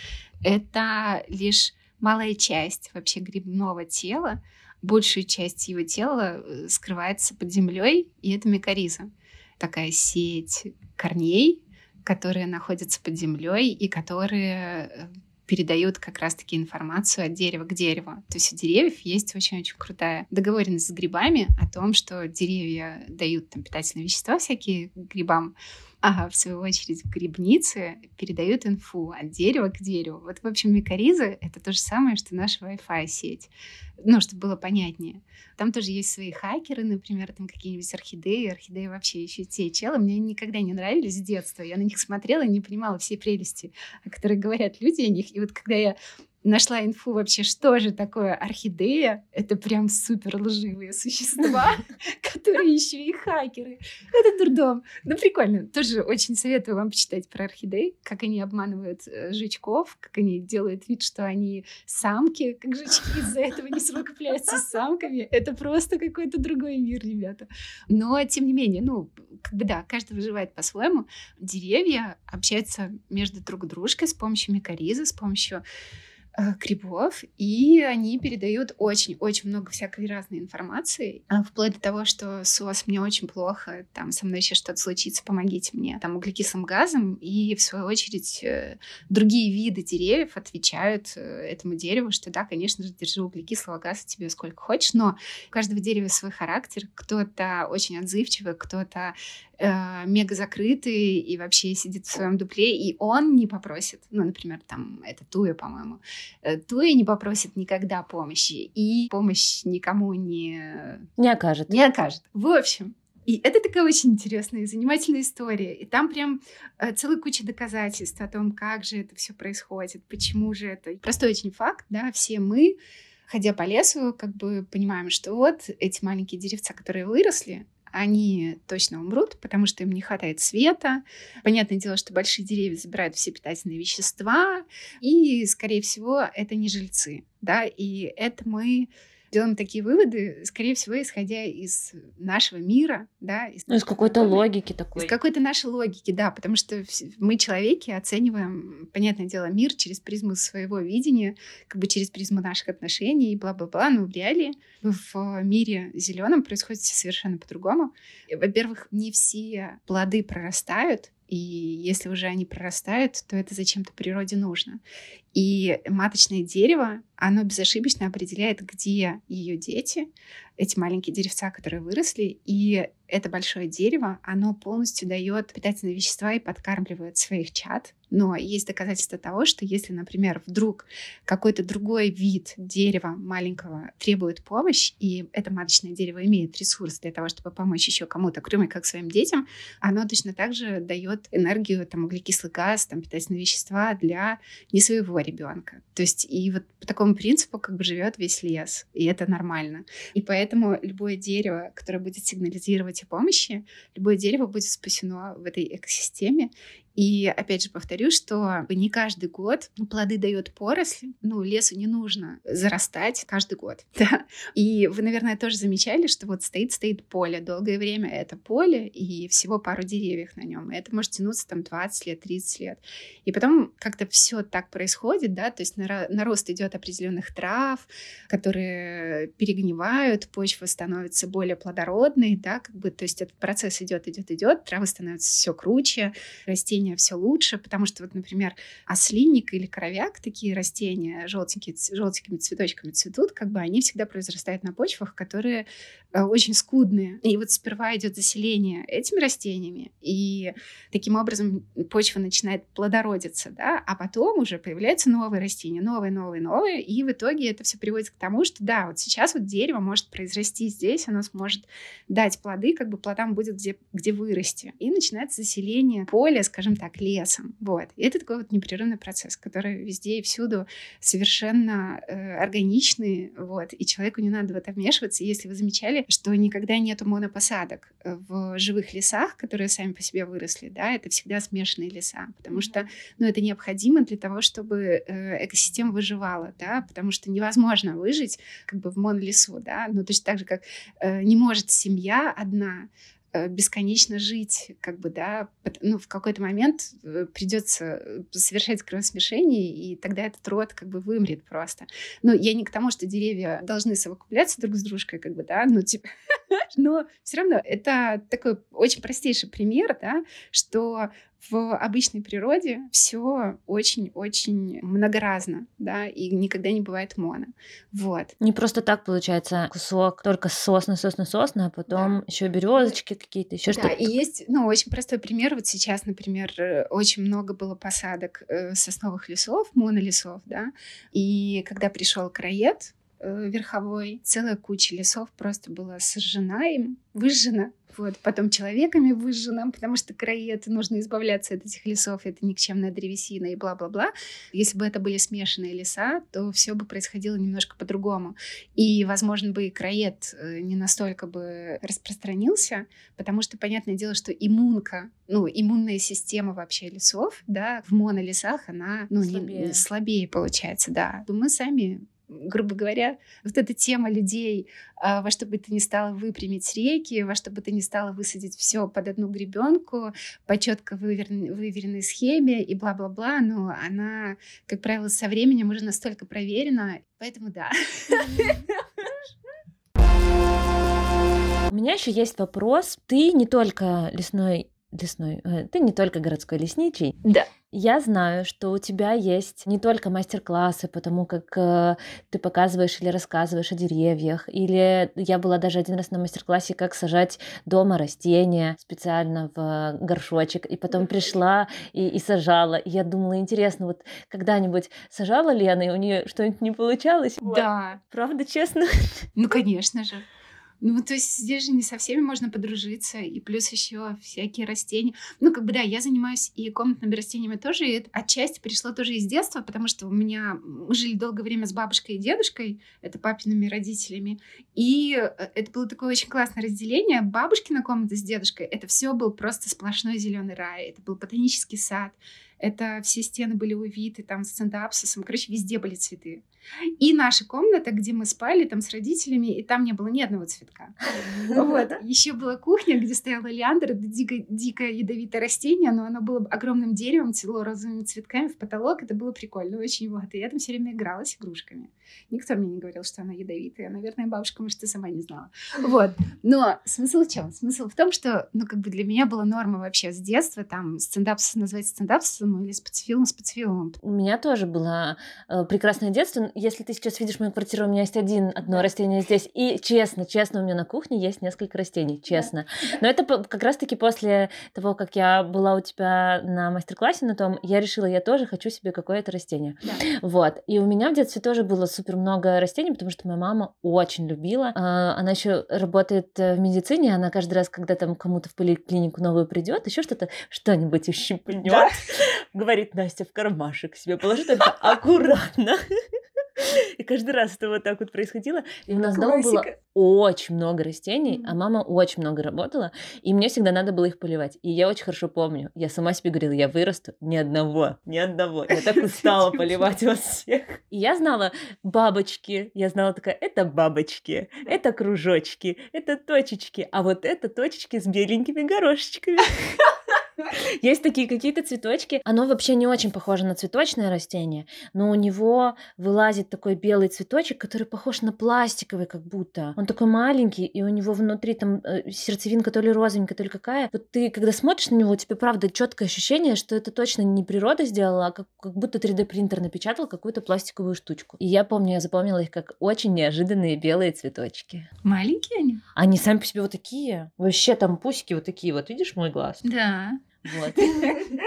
это лишь малая часть вообще грибного тела. Большая часть его тела э, скрывается под землей, и это микориза. Такая сеть корней, которые находятся под землей и которые э, передают как раз-таки информацию от дерева к дереву. То есть у деревьев есть очень-очень крутая договоренность с грибами о том, что деревья дают там питательные вещества всякие грибам, а в свою очередь грибницы передают инфу от дерева к дереву. Вот, в общем, микориза — это то же самое, что наша Wi-Fi сеть. Ну, чтобы было понятнее. Там тоже есть свои хакеры, например, там какие-нибудь орхидеи. Орхидеи вообще еще те челы. Мне никогда не нравились с детства. Я на них смотрела и не понимала все прелести, о которых говорят люди о них. И вот когда я нашла инфу вообще, что же такое орхидея. Это прям супер лживые существа, которые еще и хакеры. Это дурдом. Ну, прикольно. Тоже очень советую вам почитать про орхидей, как они обманывают э, жучков, как они делают вид, что они самки, как жучки из-за этого не совокупляются с самками. Это просто какой-то другой мир, ребята. Но, тем не менее, ну, как бы да, каждый выживает по-своему. Деревья общаются между друг дружкой с помощью микоризы, с помощью грибов, и они передают очень-очень много всякой разной информации, а, вплоть до того, что СОС мне очень плохо, там со мной еще что-то случится, помогите мне, там углекислым газом, и в свою очередь э, другие виды деревьев отвечают э, этому дереву, что да, конечно же, держи углекислого газа тебе сколько хочешь, но у каждого дерева свой характер, кто-то очень отзывчивый, кто-то э, мега закрытый и вообще сидит в своем дупле, и он не попросит, ну, например, там, это Туя, по-моему, э, Туя не попросит никогда помощи, и помощь никому не...
Не окажет.
Не окажет. В общем, и это такая очень интересная и занимательная история. И там прям э, целая куча доказательств о том, как же это все происходит, почему же это. Простой очень факт, да, все мы ходя по лесу, как бы понимаем, что вот эти маленькие деревца, которые выросли, они точно умрут, потому что им не хватает света. Понятное дело, что большие деревья забирают все питательные вещества, и, скорее всего, это не жильцы, да, и это мы делаем такие выводы, скорее всего, исходя из нашего мира, да.
Из, ну, из какой-то логики такой.
Из какой-то нашей логики, да, потому что мы, человеки, оцениваем, понятное дело, мир через призму своего видения, как бы через призму наших отношений и бла-бла-бла, но в реалии в мире зеленом происходит все совершенно по-другому. Во-первых, не все плоды прорастают, и если уже они прорастают, то это зачем-то природе нужно. И маточное дерево, оно безошибочно определяет, где ее дети, эти маленькие деревца, которые выросли, и это большое дерево, оно полностью дает питательные вещества и подкармливает своих чад. Но есть доказательства того, что если, например, вдруг какой-то другой вид дерева маленького требует помощь, и это маточное дерево имеет ресурс для того, чтобы помочь еще кому-то, кроме как своим детям, оно точно так же дает энергию, там, углекислый газ, там, питательные вещества для не своего ребенка. То есть и вот по такому принципу как бы живет весь лес, и это нормально. И поэтому любое дерево, которое будет сигнализировать о помощи, любое дерево будет спасено в этой экосистеме, и опять же повторю, что не каждый год плоды дает поросль. Ну, лесу не нужно зарастать каждый год. Да? И вы, наверное, тоже замечали, что вот стоит-стоит поле. Долгое время это поле, и всего пару деревьев на нем. Это может тянуться там 20 лет, 30 лет. И потом как-то все так происходит, да, то есть нарост идет определенных трав, которые перегнивают, почва становится более плодородной, да, как бы, то есть этот процесс идет, идет, идет, травы становятся все круче, растения растения все лучше, потому что вот, например, ослинник или коровяк, такие растения желтенькими цветочками цветут, как бы они всегда произрастают на почвах, которые э, очень скудные. И вот сперва идет заселение этими растениями, и таким образом почва начинает плодородиться, да, а потом уже появляются новые растения, новые, новые, новые, и в итоге это все приводит к тому, что да, вот сейчас вот дерево может произрасти здесь, оно сможет дать плоды, как бы плодам будет где, где вырасти. И начинается заселение поля, скажем скажем так, лесом. Вот. И это такой вот непрерывный процесс, который везде и всюду совершенно э, органичный, вот. И человеку не надо в это вмешиваться. Если вы замечали, что никогда нету монопосадок в живых лесах, которые сами по себе выросли, да, это всегда смешанные леса, потому что, ну, это необходимо для того, чтобы э, экосистема выживала, да, потому что невозможно выжить как бы в монолесу, да, ну, точно так же, как э, не может семья одна Э, бесконечно жить, как бы, да, ну, в какой-то момент э, придется э, совершать кровосмешение, и тогда этот род как бы вымрет просто. Но я не к тому, что деревья должны совокупляться друг с дружкой, как бы, да, ну, типа, но все равно это такой очень простейший пример, да, что в обычной природе все очень-очень многоразно, да, и никогда не бывает моно. Вот.
Не просто так получается кусок только сосна, сосна, сосна, а потом да. еще березочки какие-то, еще
да,
что-то.
и есть, ну, очень простой пример. Вот сейчас, например, очень много было посадок э, сосновых лесов, монолесов, да, и когда пришел краед, Э, верховой. Целая куча лесов просто была сожжена им, выжжена. Вот. Потом человеками выжжена, потому что краед, нужно избавляться от этих лесов, это никчемная древесина и бла-бла-бла. Если бы это были смешанные леса, то все бы происходило немножко по-другому. И, возможно, бы и краед э, не настолько бы распространился, потому что, понятное дело, что иммунка, ну, иммунная система вообще лесов, да, в монолесах, она, ну, слабее, не, слабее получается, да. Мы сами грубо говоря, вот эта тема людей, а, во что бы ты ни стало выпрямить реки, во что бы ты ни стало высадить все под одну гребенку, по четко выверен, выверенной схеме и бла-бла-бла, но она, как правило, со временем уже настолько проверена, поэтому да.
У меня еще есть вопрос. Ты не только лесной лесной, э, ты не только городской лесничий.
Да.
Я знаю, что у тебя есть не только мастер-классы, потому как э, ты показываешь или рассказываешь о деревьях, или я была даже один раз на мастер-классе, как сажать дома растения специально в горшочек, и потом пришла и, и сажала. И я думала, интересно, вот когда-нибудь сажала Лена, и у нее что-нибудь не получалось?
Да.
Правда, честно?
Ну, конечно же. Ну, то есть здесь же не со всеми можно подружиться, и плюс еще всякие растения. Ну, как бы да, я занимаюсь и комнатными растениями тоже, и это отчасти пришло тоже из детства, потому что у меня мы жили долгое время с бабушкой и дедушкой, это папиными родителями, и э, это было такое очень классное разделение. Бабушкина комната с дедушкой, это все был просто сплошной зеленый рай, это был ботанический сад, это все стены были увиты там с центапсисом. Короче, везде были цветы. И наша комната, где мы спали, там с родителями, и там не было ни одного цветка. Вот. Еще была кухня, где стояла лиандр, это дико, дико ядовитое растение, но оно было огромным деревом, цвело розовыми цветками в потолок. Это было прикольно очень. Вот. И я там все время играла с игрушками. Никто мне не говорил, что она ядовитая. Наверное, бабушка, может, и сама не знала. Вот. Но смысл в чем? Смысл в том, что, ну, как бы для меня была норма вообще с детства, там, стендап назвать стендапсом, или специфилом, специфилом.
У меня тоже было э, прекрасное детство. Если ты сейчас видишь мою квартиру, у меня есть один, одно растение здесь. И честно, честно, у меня на кухне есть несколько растений, честно. Но это как раз-таки после того, как я была у тебя на мастер-классе на том, я решила, я тоже хочу себе какое-то растение. Да. Вот. И у меня в детстве тоже было супер много растений, потому что моя мама очень любила. А, она еще работает в медицине, она каждый раз, когда там кому-то в поликлинику новую придет, еще что-то, что-нибудь ущипнет. Да? говорит Настя, в кармашек себе положи только аккуратно. И каждый раз это вот так вот происходило. И у нас дома было очень много растений, а мама очень много работала, и мне всегда надо было их поливать. И я очень хорошо помню, я сама себе говорила, я вырасту ни одного, ни одного. Я так устала поливать вас всех. И я знала бабочки, я знала такая, это бабочки, это кружочки, это точечки, а вот это точечки с беленькими горошечками. Есть такие какие-то цветочки. Оно вообще не очень похоже на цветочное растение, но у него вылазит такой белый цветочек, который похож на пластиковый как будто. Он такой маленький, и у него внутри там э, сердцевинка то ли розовенькая, то ли какая. Вот ты, когда смотришь на него, у тебя правда четкое ощущение, что это точно не природа сделала, а как, как будто 3D-принтер напечатал какую-то пластиковую штучку. И я помню, я запомнила их как очень неожиданные белые цветочки.
Маленькие они?
Они сами по себе вот такие. Вообще там пусики вот такие. Вот видишь мой глаз?
Да.
Вот.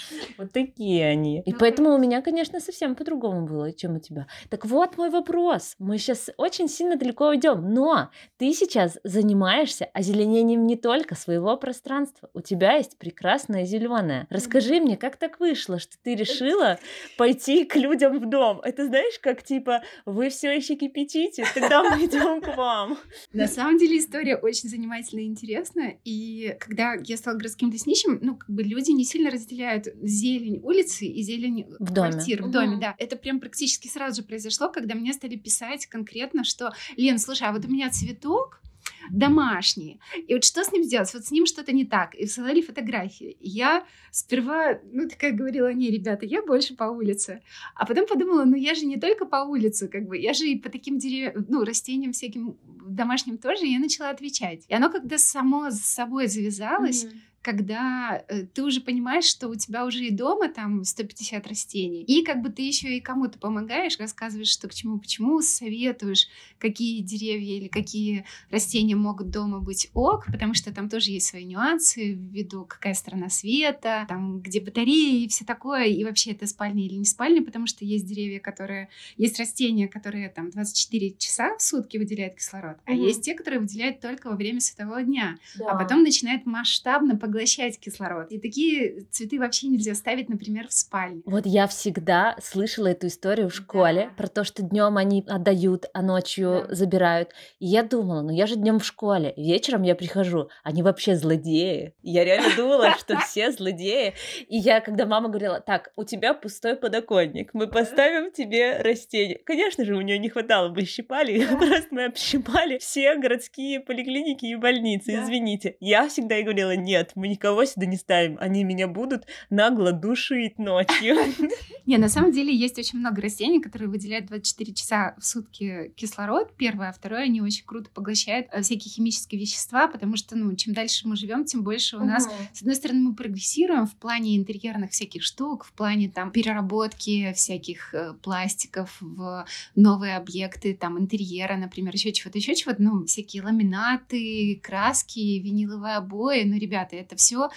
Вот такие они. И поэтому у меня, конечно, совсем по-другому было, чем у тебя. Так вот мой вопрос. Мы сейчас очень сильно далеко уйдем, но ты сейчас занимаешься озеленением не только своего пространства. У тебя есть прекрасное зеленое. Расскажи мне, как так вышло, что ты решила пойти к людям в дом? Это знаешь, как типа вы все еще кипятите, тогда мы идем к вам.
На самом деле история очень занимательная и интересная. И когда я стала городским лесничим, ну, как бы люди не сильно разделяют зелень улицы и зелень в квартир доме. в доме, да. Это прям практически сразу же произошло, когда мне стали писать конкретно, что, Лен, слушай, а вот у меня цветок, домашний. И вот что с ним сделать? Вот с ним что-то не так. И всылали фотографии. я сперва, ну, такая говорила, не, ребята, я больше по улице. А потом подумала, ну, я же не только по улице, как бы, я же и по таким деревьям, ну, растениям всяким домашним тоже, я начала отвечать. И оно когда само с собой завязалось, mm-hmm когда э, ты уже понимаешь, что у тебя уже и дома там 150 растений, и как бы ты еще и кому-то помогаешь, рассказываешь, что к чему, почему, советуешь, какие деревья или какие растения могут дома быть ок, потому что там тоже есть свои нюансы ввиду какая страна света, там где батареи и все такое, и вообще это спальня или не спальня, потому что есть деревья, которые, есть растения, которые там 24 часа в сутки выделяют кислород, mm-hmm. а есть те, которые выделяют только во время светового дня, да. а потом начинает масштабно поглощать кислород. И такие цветы вообще нельзя ставить, например, в спальне.
Вот я всегда слышала эту историю в школе да. про то, что днем они отдают, а ночью да. забирают. И я думала, ну я же днем в школе, вечером я прихожу, они вообще злодеи. Я реально думала, что все злодеи. И я, когда мама говорила, так, у тебя пустой подоконник, мы поставим тебе растение. Конечно же, у нее не хватало бы щипали, просто мы общипали все городские поликлиники и больницы, извините. Я всегда и говорила, нет, мы никого сюда не ставим, они меня будут нагло душить ночью.
Не, на самом деле есть очень много растений, которые выделяют 24 часа в сутки кислород, первое, а второе, они очень круто поглощают э, всякие химические вещества, потому что, ну, чем дальше мы живем, тем больше у нас, с одной стороны, мы прогрессируем в плане интерьерных всяких штук, в плане там переработки всяких э, пластиков в новые объекты, там, интерьера, например, еще чего-то, еще чего-то, ну, всякие ламинаты, краски, виниловые обои, ну, ребята, это это все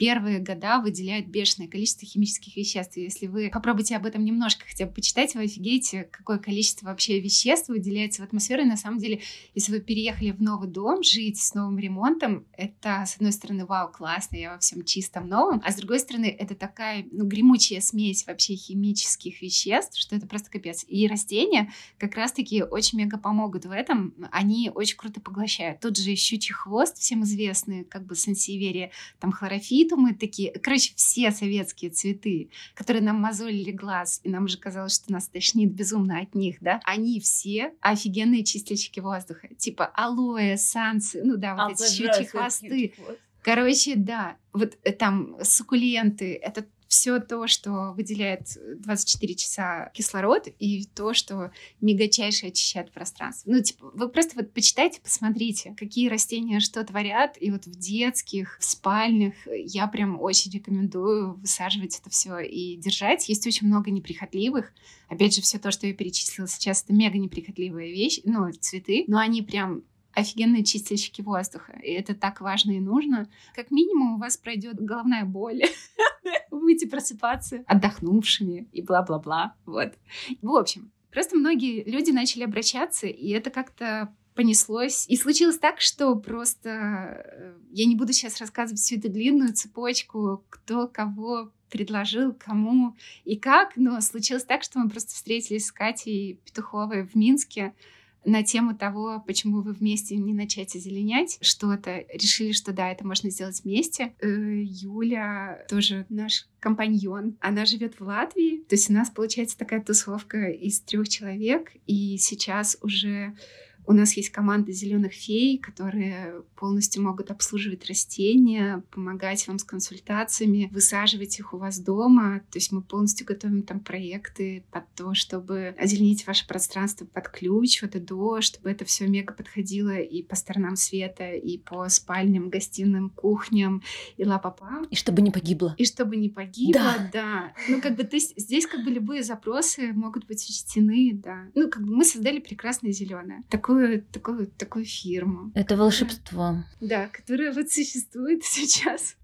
первые года выделяют бешеное количество химических веществ. И если вы попробуйте об этом немножко хотя бы почитать, вы офигеете, какое количество вообще веществ выделяется в атмосферу. И на самом деле, если вы переехали в новый дом, жить с новым ремонтом, это, с одной стороны, вау, классно, я во всем чистом новом, а с другой стороны, это такая, ну, гремучая смесь вообще химических веществ, что это просто капец. И растения как раз-таки очень мега помогут в этом. Они очень круто поглощают. Тот же щучий хвост, всем известный, как бы сансиверия, там хлорофит, мы такие, короче, все советские цветы, которые нам мозолили глаз, и нам уже казалось, что нас тошнит безумно от них, да, они все офигенные чистильщики воздуха, типа алоэ, сансы, ну да, вот а, эти щучьи хвосты. Короче, да, вот э, там суккуленты, это все то, что выделяет 24 часа кислород, и то, что мегачайше очищает пространство. Ну, типа, вы просто вот почитайте, посмотрите, какие растения что творят, и вот в детских, в спальнях я прям очень рекомендую высаживать это все и держать. Есть очень много неприхотливых. Опять же, все то, что я перечислила сейчас, это мега неприхотливые вещи, ну, цветы, но они прям офигенные чистильщики воздуха. И это так важно и нужно. Как минимум у вас пройдет головная боль. Вы будете просыпаться отдохнувшими и бла-бла-бла. Вот. В общем, просто многие люди начали обращаться, и это как-то понеслось. И случилось так, что просто э, я не буду сейчас рассказывать всю эту длинную цепочку, кто кого предложил, кому и как, но случилось так, что мы просто встретились с Катей Петуховой в Минске, на тему того, почему вы вместе не начать озеленять что-то. Решили, что да, это можно сделать вместе. Э, Юля тоже наш компаньон. Она живет в Латвии. То есть у нас получается такая тусовка из трех человек. И сейчас уже у нас есть команда зеленых фей, которые полностью могут обслуживать растения, помогать вам с консультациями, высаживать их у вас дома. То есть мы полностью готовим там проекты под то, чтобы озеленить ваше пространство под ключ, вот и до, чтобы это все мега подходило и по сторонам света, и по спальням, гостиным, кухням, и ла-па-па.
И чтобы не погибло.
И чтобы не погибло, да. да. Ну, как бы ты, здесь как бы любые запросы могут быть учтены, да. Ну, как бы мы создали прекрасное зеленое. Такую такую, такую, такую фирму.
Это волшебство.
Да, которая вот существует сейчас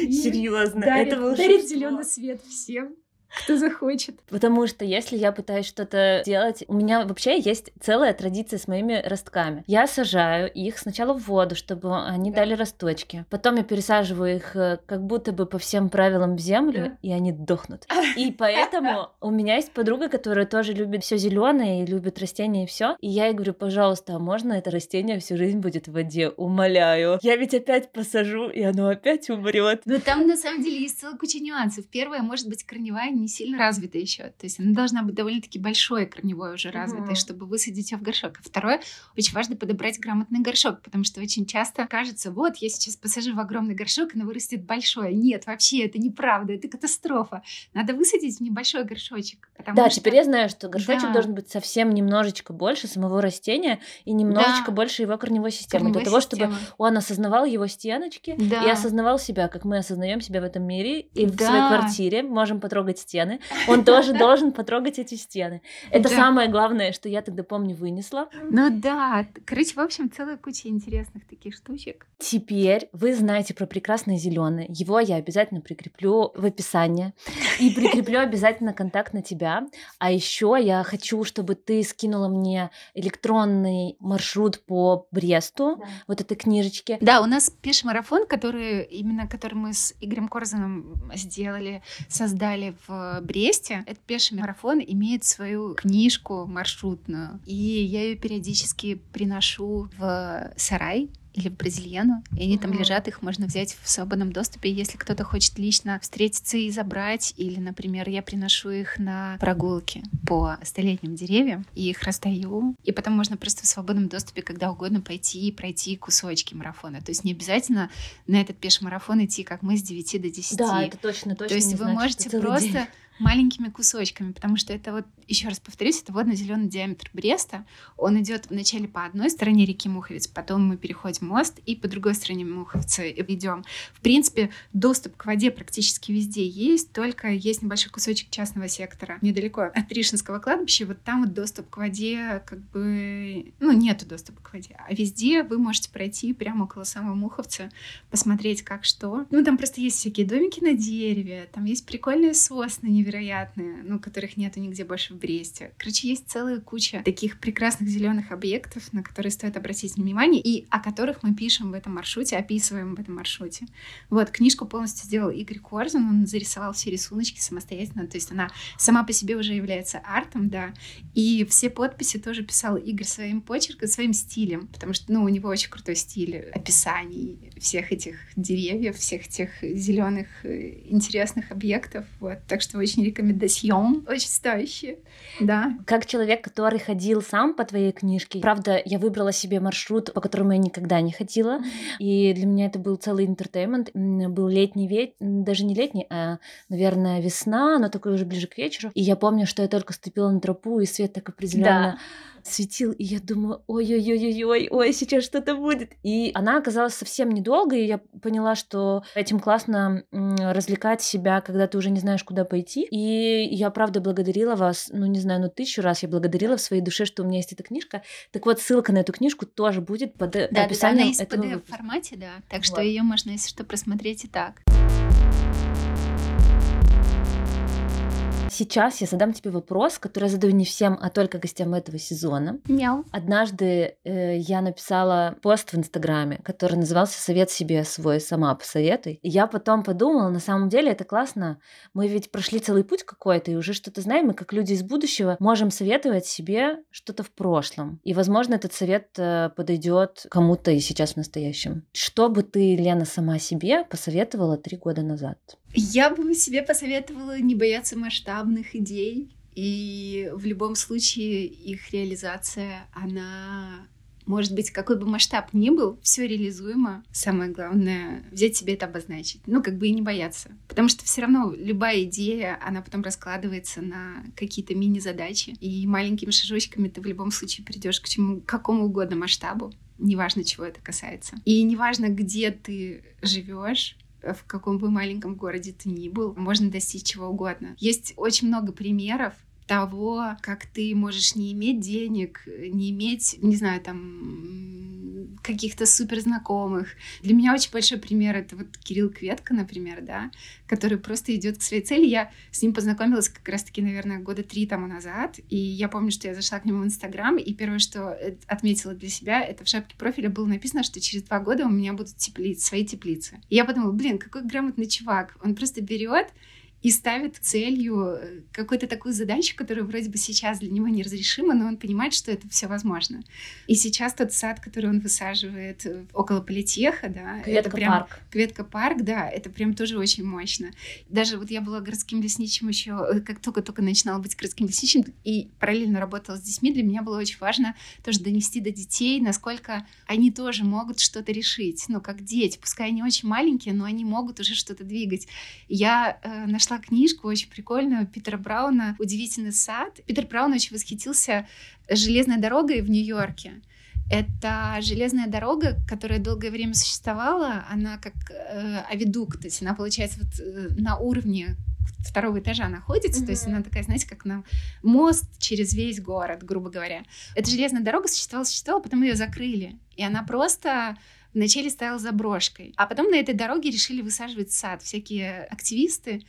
Серьезно,
дарит,
это волшебство.
дарит зеленый свет всем кто захочет.
Потому что если я пытаюсь что-то делать, у меня вообще есть целая традиция с моими ростками. Я сажаю их сначала в воду, чтобы они да. дали росточки. Потом я пересаживаю их э, как будто бы по всем правилам в землю, да. и они дохнут. И поэтому у меня есть подруга, которая тоже любит все зеленое и любит растения и все. И я ей говорю, пожалуйста, а можно это растение всю жизнь будет в воде? Умоляю. Я ведь опять посажу, и оно опять умрет.
Но там на самом деле есть целая куча нюансов. Первое, может быть, корневая не сильно развита еще. То есть она должна быть довольно-таки большой корневой уже развитой, mm-hmm. чтобы высадить ее в горшок. А второе, очень важно подобрать грамотный горшок, потому что очень часто кажется, вот я сейчас посажу в огромный горшок, она вырастет большое. Нет, вообще это неправда, это катастрофа. Надо высадить в небольшой горшочек.
Да, что... теперь я знаю, что горшочек да. должен быть совсем немножечко больше самого растения и немножечко да. больше его корневой системы. Корневой Для того, системы. чтобы он осознавал его стеночки да. и осознавал себя, как мы осознаем себя в этом мире и да. в своей квартире. Можем потрогать стены, он тоже должен потрогать эти стены. Это самое главное, что я тогда, помню, вынесла.
Ну да, короче, в общем, целая куча интересных таких штучек.
Теперь вы знаете про прекрасное зеленое. Его я обязательно прикреплю в описании. И прикреплю обязательно контакт на тебя. А еще я хочу, чтобы ты скинула мне электронный маршрут по Бресту, да. вот этой книжечке.
Да, у нас пеш-марафон, который именно который мы с Игорем Корзаном сделали, создали в Бресте. Этот пеший марафон имеет свою книжку маршрутную, и я ее периодически приношу в сарай или в Бразильяну, и они mm-hmm. там лежат, их можно взять в свободном доступе, если кто-то хочет лично встретиться и забрать, или, например, я приношу их на прогулки по столетним деревьям, и их раздаю, и потом можно просто в свободном доступе когда угодно пойти и пройти кусочки марафона. То есть не обязательно на этот пеш-марафон идти, как мы, с 9 до 10.
Да, это точно, точно.
То есть вы значит, можете просто... День маленькими кусочками, потому что это вот, еще раз повторюсь, это водно-зеленый диаметр Бреста. Он идет вначале по одной стороне реки Муховец, потом мы переходим мост и по другой стороне Муховца идем. В принципе, доступ к воде практически везде есть, только есть небольшой кусочек частного сектора недалеко от Ришинского кладбища. Вот там вот доступ к воде как бы... Ну, нету доступа к воде. А везде вы можете пройти прямо около самого Муховца, посмотреть, как что. Ну, там просто есть всякие домики на дереве, там есть прикольные сосны невероятные, ну, которых нету нигде больше в Бресте. Короче, есть целая куча таких прекрасных зеленых объектов, на которые стоит обратить внимание, и о которых мы пишем в этом маршруте, описываем в этом маршруте. Вот, книжку полностью сделал Игорь Корзун, он зарисовал все рисуночки самостоятельно, то есть она сама по себе уже является артом, да, и все подписи тоже писал Игорь своим почерком, своим стилем, потому что, ну, у него очень крутой стиль описаний всех этих деревьев, всех этих зеленых э, интересных объектов, вот, так что очень очень рекомендацион, очень стоящие, да.
Как человек, который ходил сам по твоей книжке, правда, я выбрала себе маршрут, по которому я никогда не ходила, и для меня это был целый интертеймент. Был летний вечер, даже не летний, а, наверное, весна, но такой уже ближе к вечеру. И я помню, что я только ступила на тропу, и свет так определенно... Да светил, и я думаю, ой-ой-ой-ой, ой, сейчас что-то будет. И она оказалась совсем недолго, и я поняла, что этим классно развлекать себя, когда ты уже не знаешь, куда пойти. И я, правда, благодарила вас, ну, не знаю, ну, тысячу раз я благодарила в своей душе, что у меня есть эта книжка. Так вот, ссылка на эту книжку тоже будет под да, описанием да, она
есть
этого
в формате, да, так вот. что ее можно, если что, просмотреть и так.
Сейчас я задам тебе вопрос, который я задаю не всем, а только гостям этого сезона.
Мяу.
Однажды э, я написала пост в Инстаграме, который назывался «Совет себе свой сама посоветуй». И я потом подумала, на самом деле это классно. Мы ведь прошли целый путь какой-то и уже что-то знаем, и как люди из будущего можем советовать себе что-то в прошлом. И, возможно, этот совет э, подойдет кому-то и сейчас в настоящем. Что бы ты, Лена, сама себе посоветовала три года назад?
Я бы себе посоветовала не бояться масштабных идей, и в любом случае их реализация, она может быть, какой бы масштаб ни был, все реализуемо. Самое главное взять себе это обозначить. Ну, как бы и не бояться. Потому что все равно любая идея, она потом раскладывается на какие-то мини-задачи. И маленькими шажочками ты в любом случае придешь к чему, к какому угодно масштабу. Неважно, чего это касается. И неважно, где ты живешь, в каком бы маленьком городе ты ни был, можно достичь чего угодно. Есть очень много примеров того, как ты можешь не иметь денег, не иметь, не знаю, там каких-то супер знакомых. Для меня очень большой пример это вот Кирилл Кветка, например, да, который просто идет к своей цели. Я с ним познакомилась как раз-таки, наверное, года три тому назад, и я помню, что я зашла к нему в Инстаграм, и первое, что э, отметила для себя, это в шапке профиля было написано, что через два года у меня будут теплицы, свои теплицы. И я подумала, блин, какой грамотный чувак. Он просто берет и ставит целью э, какую-то такую задачу, которая вроде бы сейчас для него неразрешима, но он понимает, что это все возможно. И сейчас тот сад, который он высаживает э, около политеха, да,
Кветка
это прям
парк.
Кветка парк, да, это прям тоже очень мощно. Даже вот я была городским лесничим еще, э, как только-только начинала быть городским лесничим, и параллельно работала с детьми, для меня было очень важно тоже донести до детей, насколько они тоже могут что-то решить. Ну, как дети, пускай они очень маленькие, но они могут уже что-то двигать. Я э, нашла нашла книжку очень прикольную Питера Брауна «Удивительный сад». Питер Браун очень восхитился железной дорогой в Нью-Йорке. Это железная дорога, которая долгое время существовала. Она как э, авидук, то есть она, получается, вот э, на уровне второго этажа находится, mm-hmm. то есть она такая, знаете, как на мост через весь город, грубо говоря. Эта железная дорога существовала, существовала, потом ее закрыли, и она просто вначале стояла заброшкой, а потом на этой дороге решили высаживать сад всякие активисты,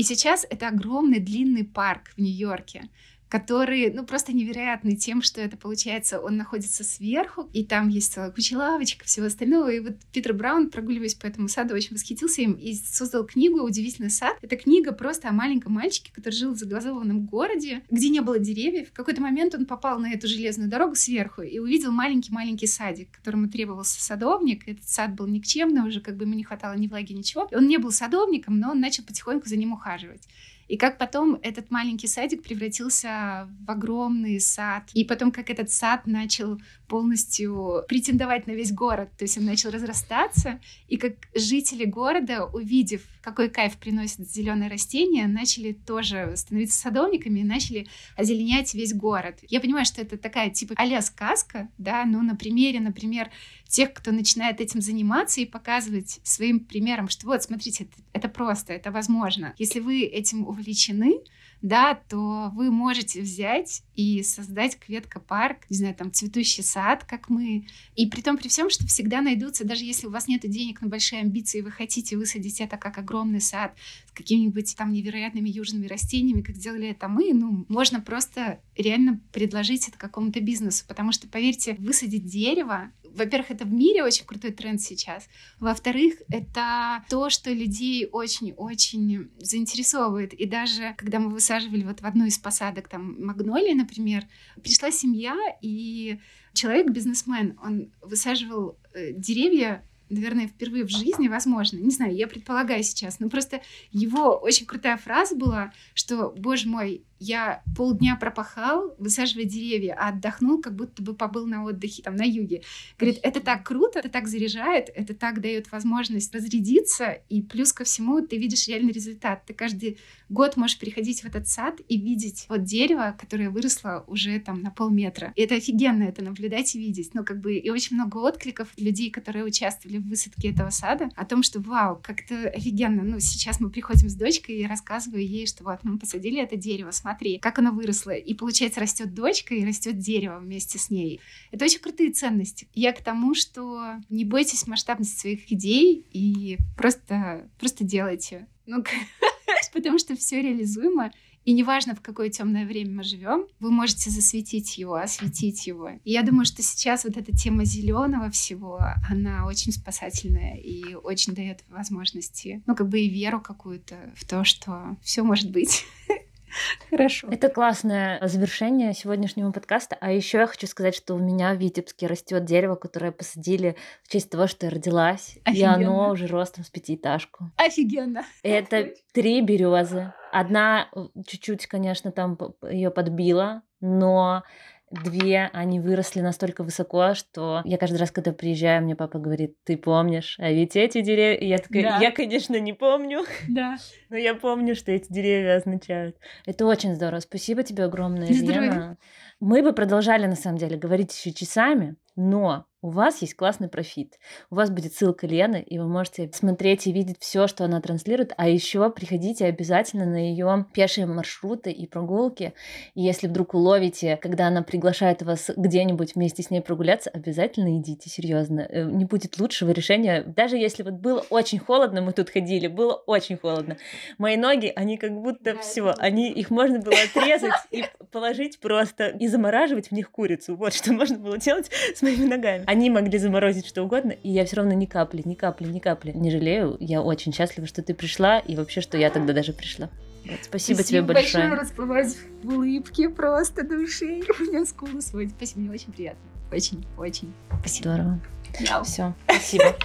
и сейчас это огромный длинный парк в Нью-Йорке, который, ну, просто невероятный тем, что это получается, он находится сверху, и там есть целая куча лавочек, всего остального. И вот Питер Браун, прогуливаясь по этому саду, очень восхитился им и создал книгу «Удивительный сад». Это книга просто о маленьком мальчике, который жил в загазованном городе, где не было деревьев. В какой-то момент он попал на эту железную дорогу сверху и увидел маленький-маленький садик, которому требовался садовник. Этот сад был никчемный, уже как бы ему не хватало ни влаги, ничего. И он не был садовником, но он начал потихоньку за ним ухаживать. И как потом этот маленький садик превратился в огромный сад. И потом, как этот сад начал полностью претендовать на весь город. То есть он начал разрастаться. И как жители города, увидев, какой кайф приносит зеленые растения, начали тоже становиться садовниками и начали озеленять весь город. Я понимаю, что это такая типа а сказка, да, но на примере, например, тех, кто начинает этим заниматься и показывать своим примером, что вот, смотрите, это, это просто, это возможно. Если вы этим увлечены, да, то вы можете взять и создать кветка-парк, не знаю, там, цветущий сад, как мы. И при том, при всем, что всегда найдутся, даже если у вас нет денег на большие амбиции, вы хотите высадить это как огромный сад с какими-нибудь там невероятными южными растениями, как сделали это мы, ну, можно просто реально предложить это какому-то бизнесу, потому что, поверьте, высадить дерево во-первых, это в мире очень крутой тренд сейчас. Во-вторых, это то, что людей очень-очень заинтересовывает. И даже когда мы высаживали вот в одну из посадок, там, магнолии, например, пришла семья, и человек-бизнесмен, он высаживал э, деревья наверное, впервые в жизни, возможно, не знаю, я предполагаю сейчас, но просто его очень крутая фраза была, что, боже мой, я полдня пропахал, высаживая деревья, а отдохнул, как будто бы побыл на отдыхе там на юге. Говорит, это так круто, это так заряжает, это так дает возможность разрядиться, и плюс ко всему ты видишь реальный результат. Ты каждый год можешь приходить в этот сад и видеть вот дерево, которое выросло уже там на полметра. И это офигенно, это наблюдать и видеть. Ну, как бы, и очень много откликов людей, которые участвовали в высадке этого сада, о том, что вау, как-то офигенно. Ну, сейчас мы приходим с дочкой и рассказываю ей, что вот мы посадили это дерево, смотри, смотри, как оно выросло. И получается, растет дочка и растет дерево вместе с ней. Это очень крутые ценности. Я к тому, что не бойтесь масштабности своих идей и просто, просто делайте. Ну, потому что все реализуемо. И неважно, в какое темное время мы живем, вы можете засветить его, осветить его. И я думаю, что сейчас вот эта тема зеленого всего, она очень спасательная и очень дает возможности, ну, как бы и веру какую-то в то, что все может быть. Хорошо.
Это классное завершение сегодняшнего подкаста. А еще я хочу сказать, что у меня в Витебске растет дерево, которое посадили в честь того, что я родилась. Офигенно. И оно уже ростом с пятиэтажку.
Офигенно.
Это три березы. Одна э, чуть-чуть, конечно, там ее подбила, но две, они выросли настолько высоко, что я каждый раз, когда приезжаю, мне папа говорит, ты помнишь, а ведь эти деревья... И я такая, да. я, конечно, не помню,
да.
но я помню, что эти деревья означают. Это очень здорово. Спасибо тебе огромное, Лена. Мы бы продолжали, на самом деле, говорить еще часами, но у вас есть классный профит. У вас будет ссылка Лены, и вы можете смотреть и видеть все, что она транслирует. А еще приходите обязательно на ее пешие маршруты и прогулки. И если вдруг уловите, когда она приглашает вас где-нибудь вместе с ней прогуляться, обязательно идите, серьезно. Э, не будет лучшего решения. Даже если вот было очень холодно, мы тут ходили, было очень холодно. Мои ноги, они как будто да, все, они их можно было отрезать и положить просто и замораживать в них курицу. Вот что можно было делать с моими ногами. Они могли заморозить что угодно, и я все равно ни капли, ни капли, ни капли не жалею. Я очень счастлива, что ты пришла, и вообще, что я тогда даже пришла. Вот, спасибо, спасибо тебе большое.
большое. расплываюсь в улыбке просто души. У меня скулы сводят. Спасибо, мне очень приятно. Очень, очень.
Спасибо. Здорово. Мяу. Все, спасибо.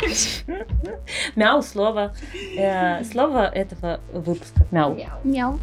Мяу слово. Э, слово этого выпуска. Мяу.
Мяу.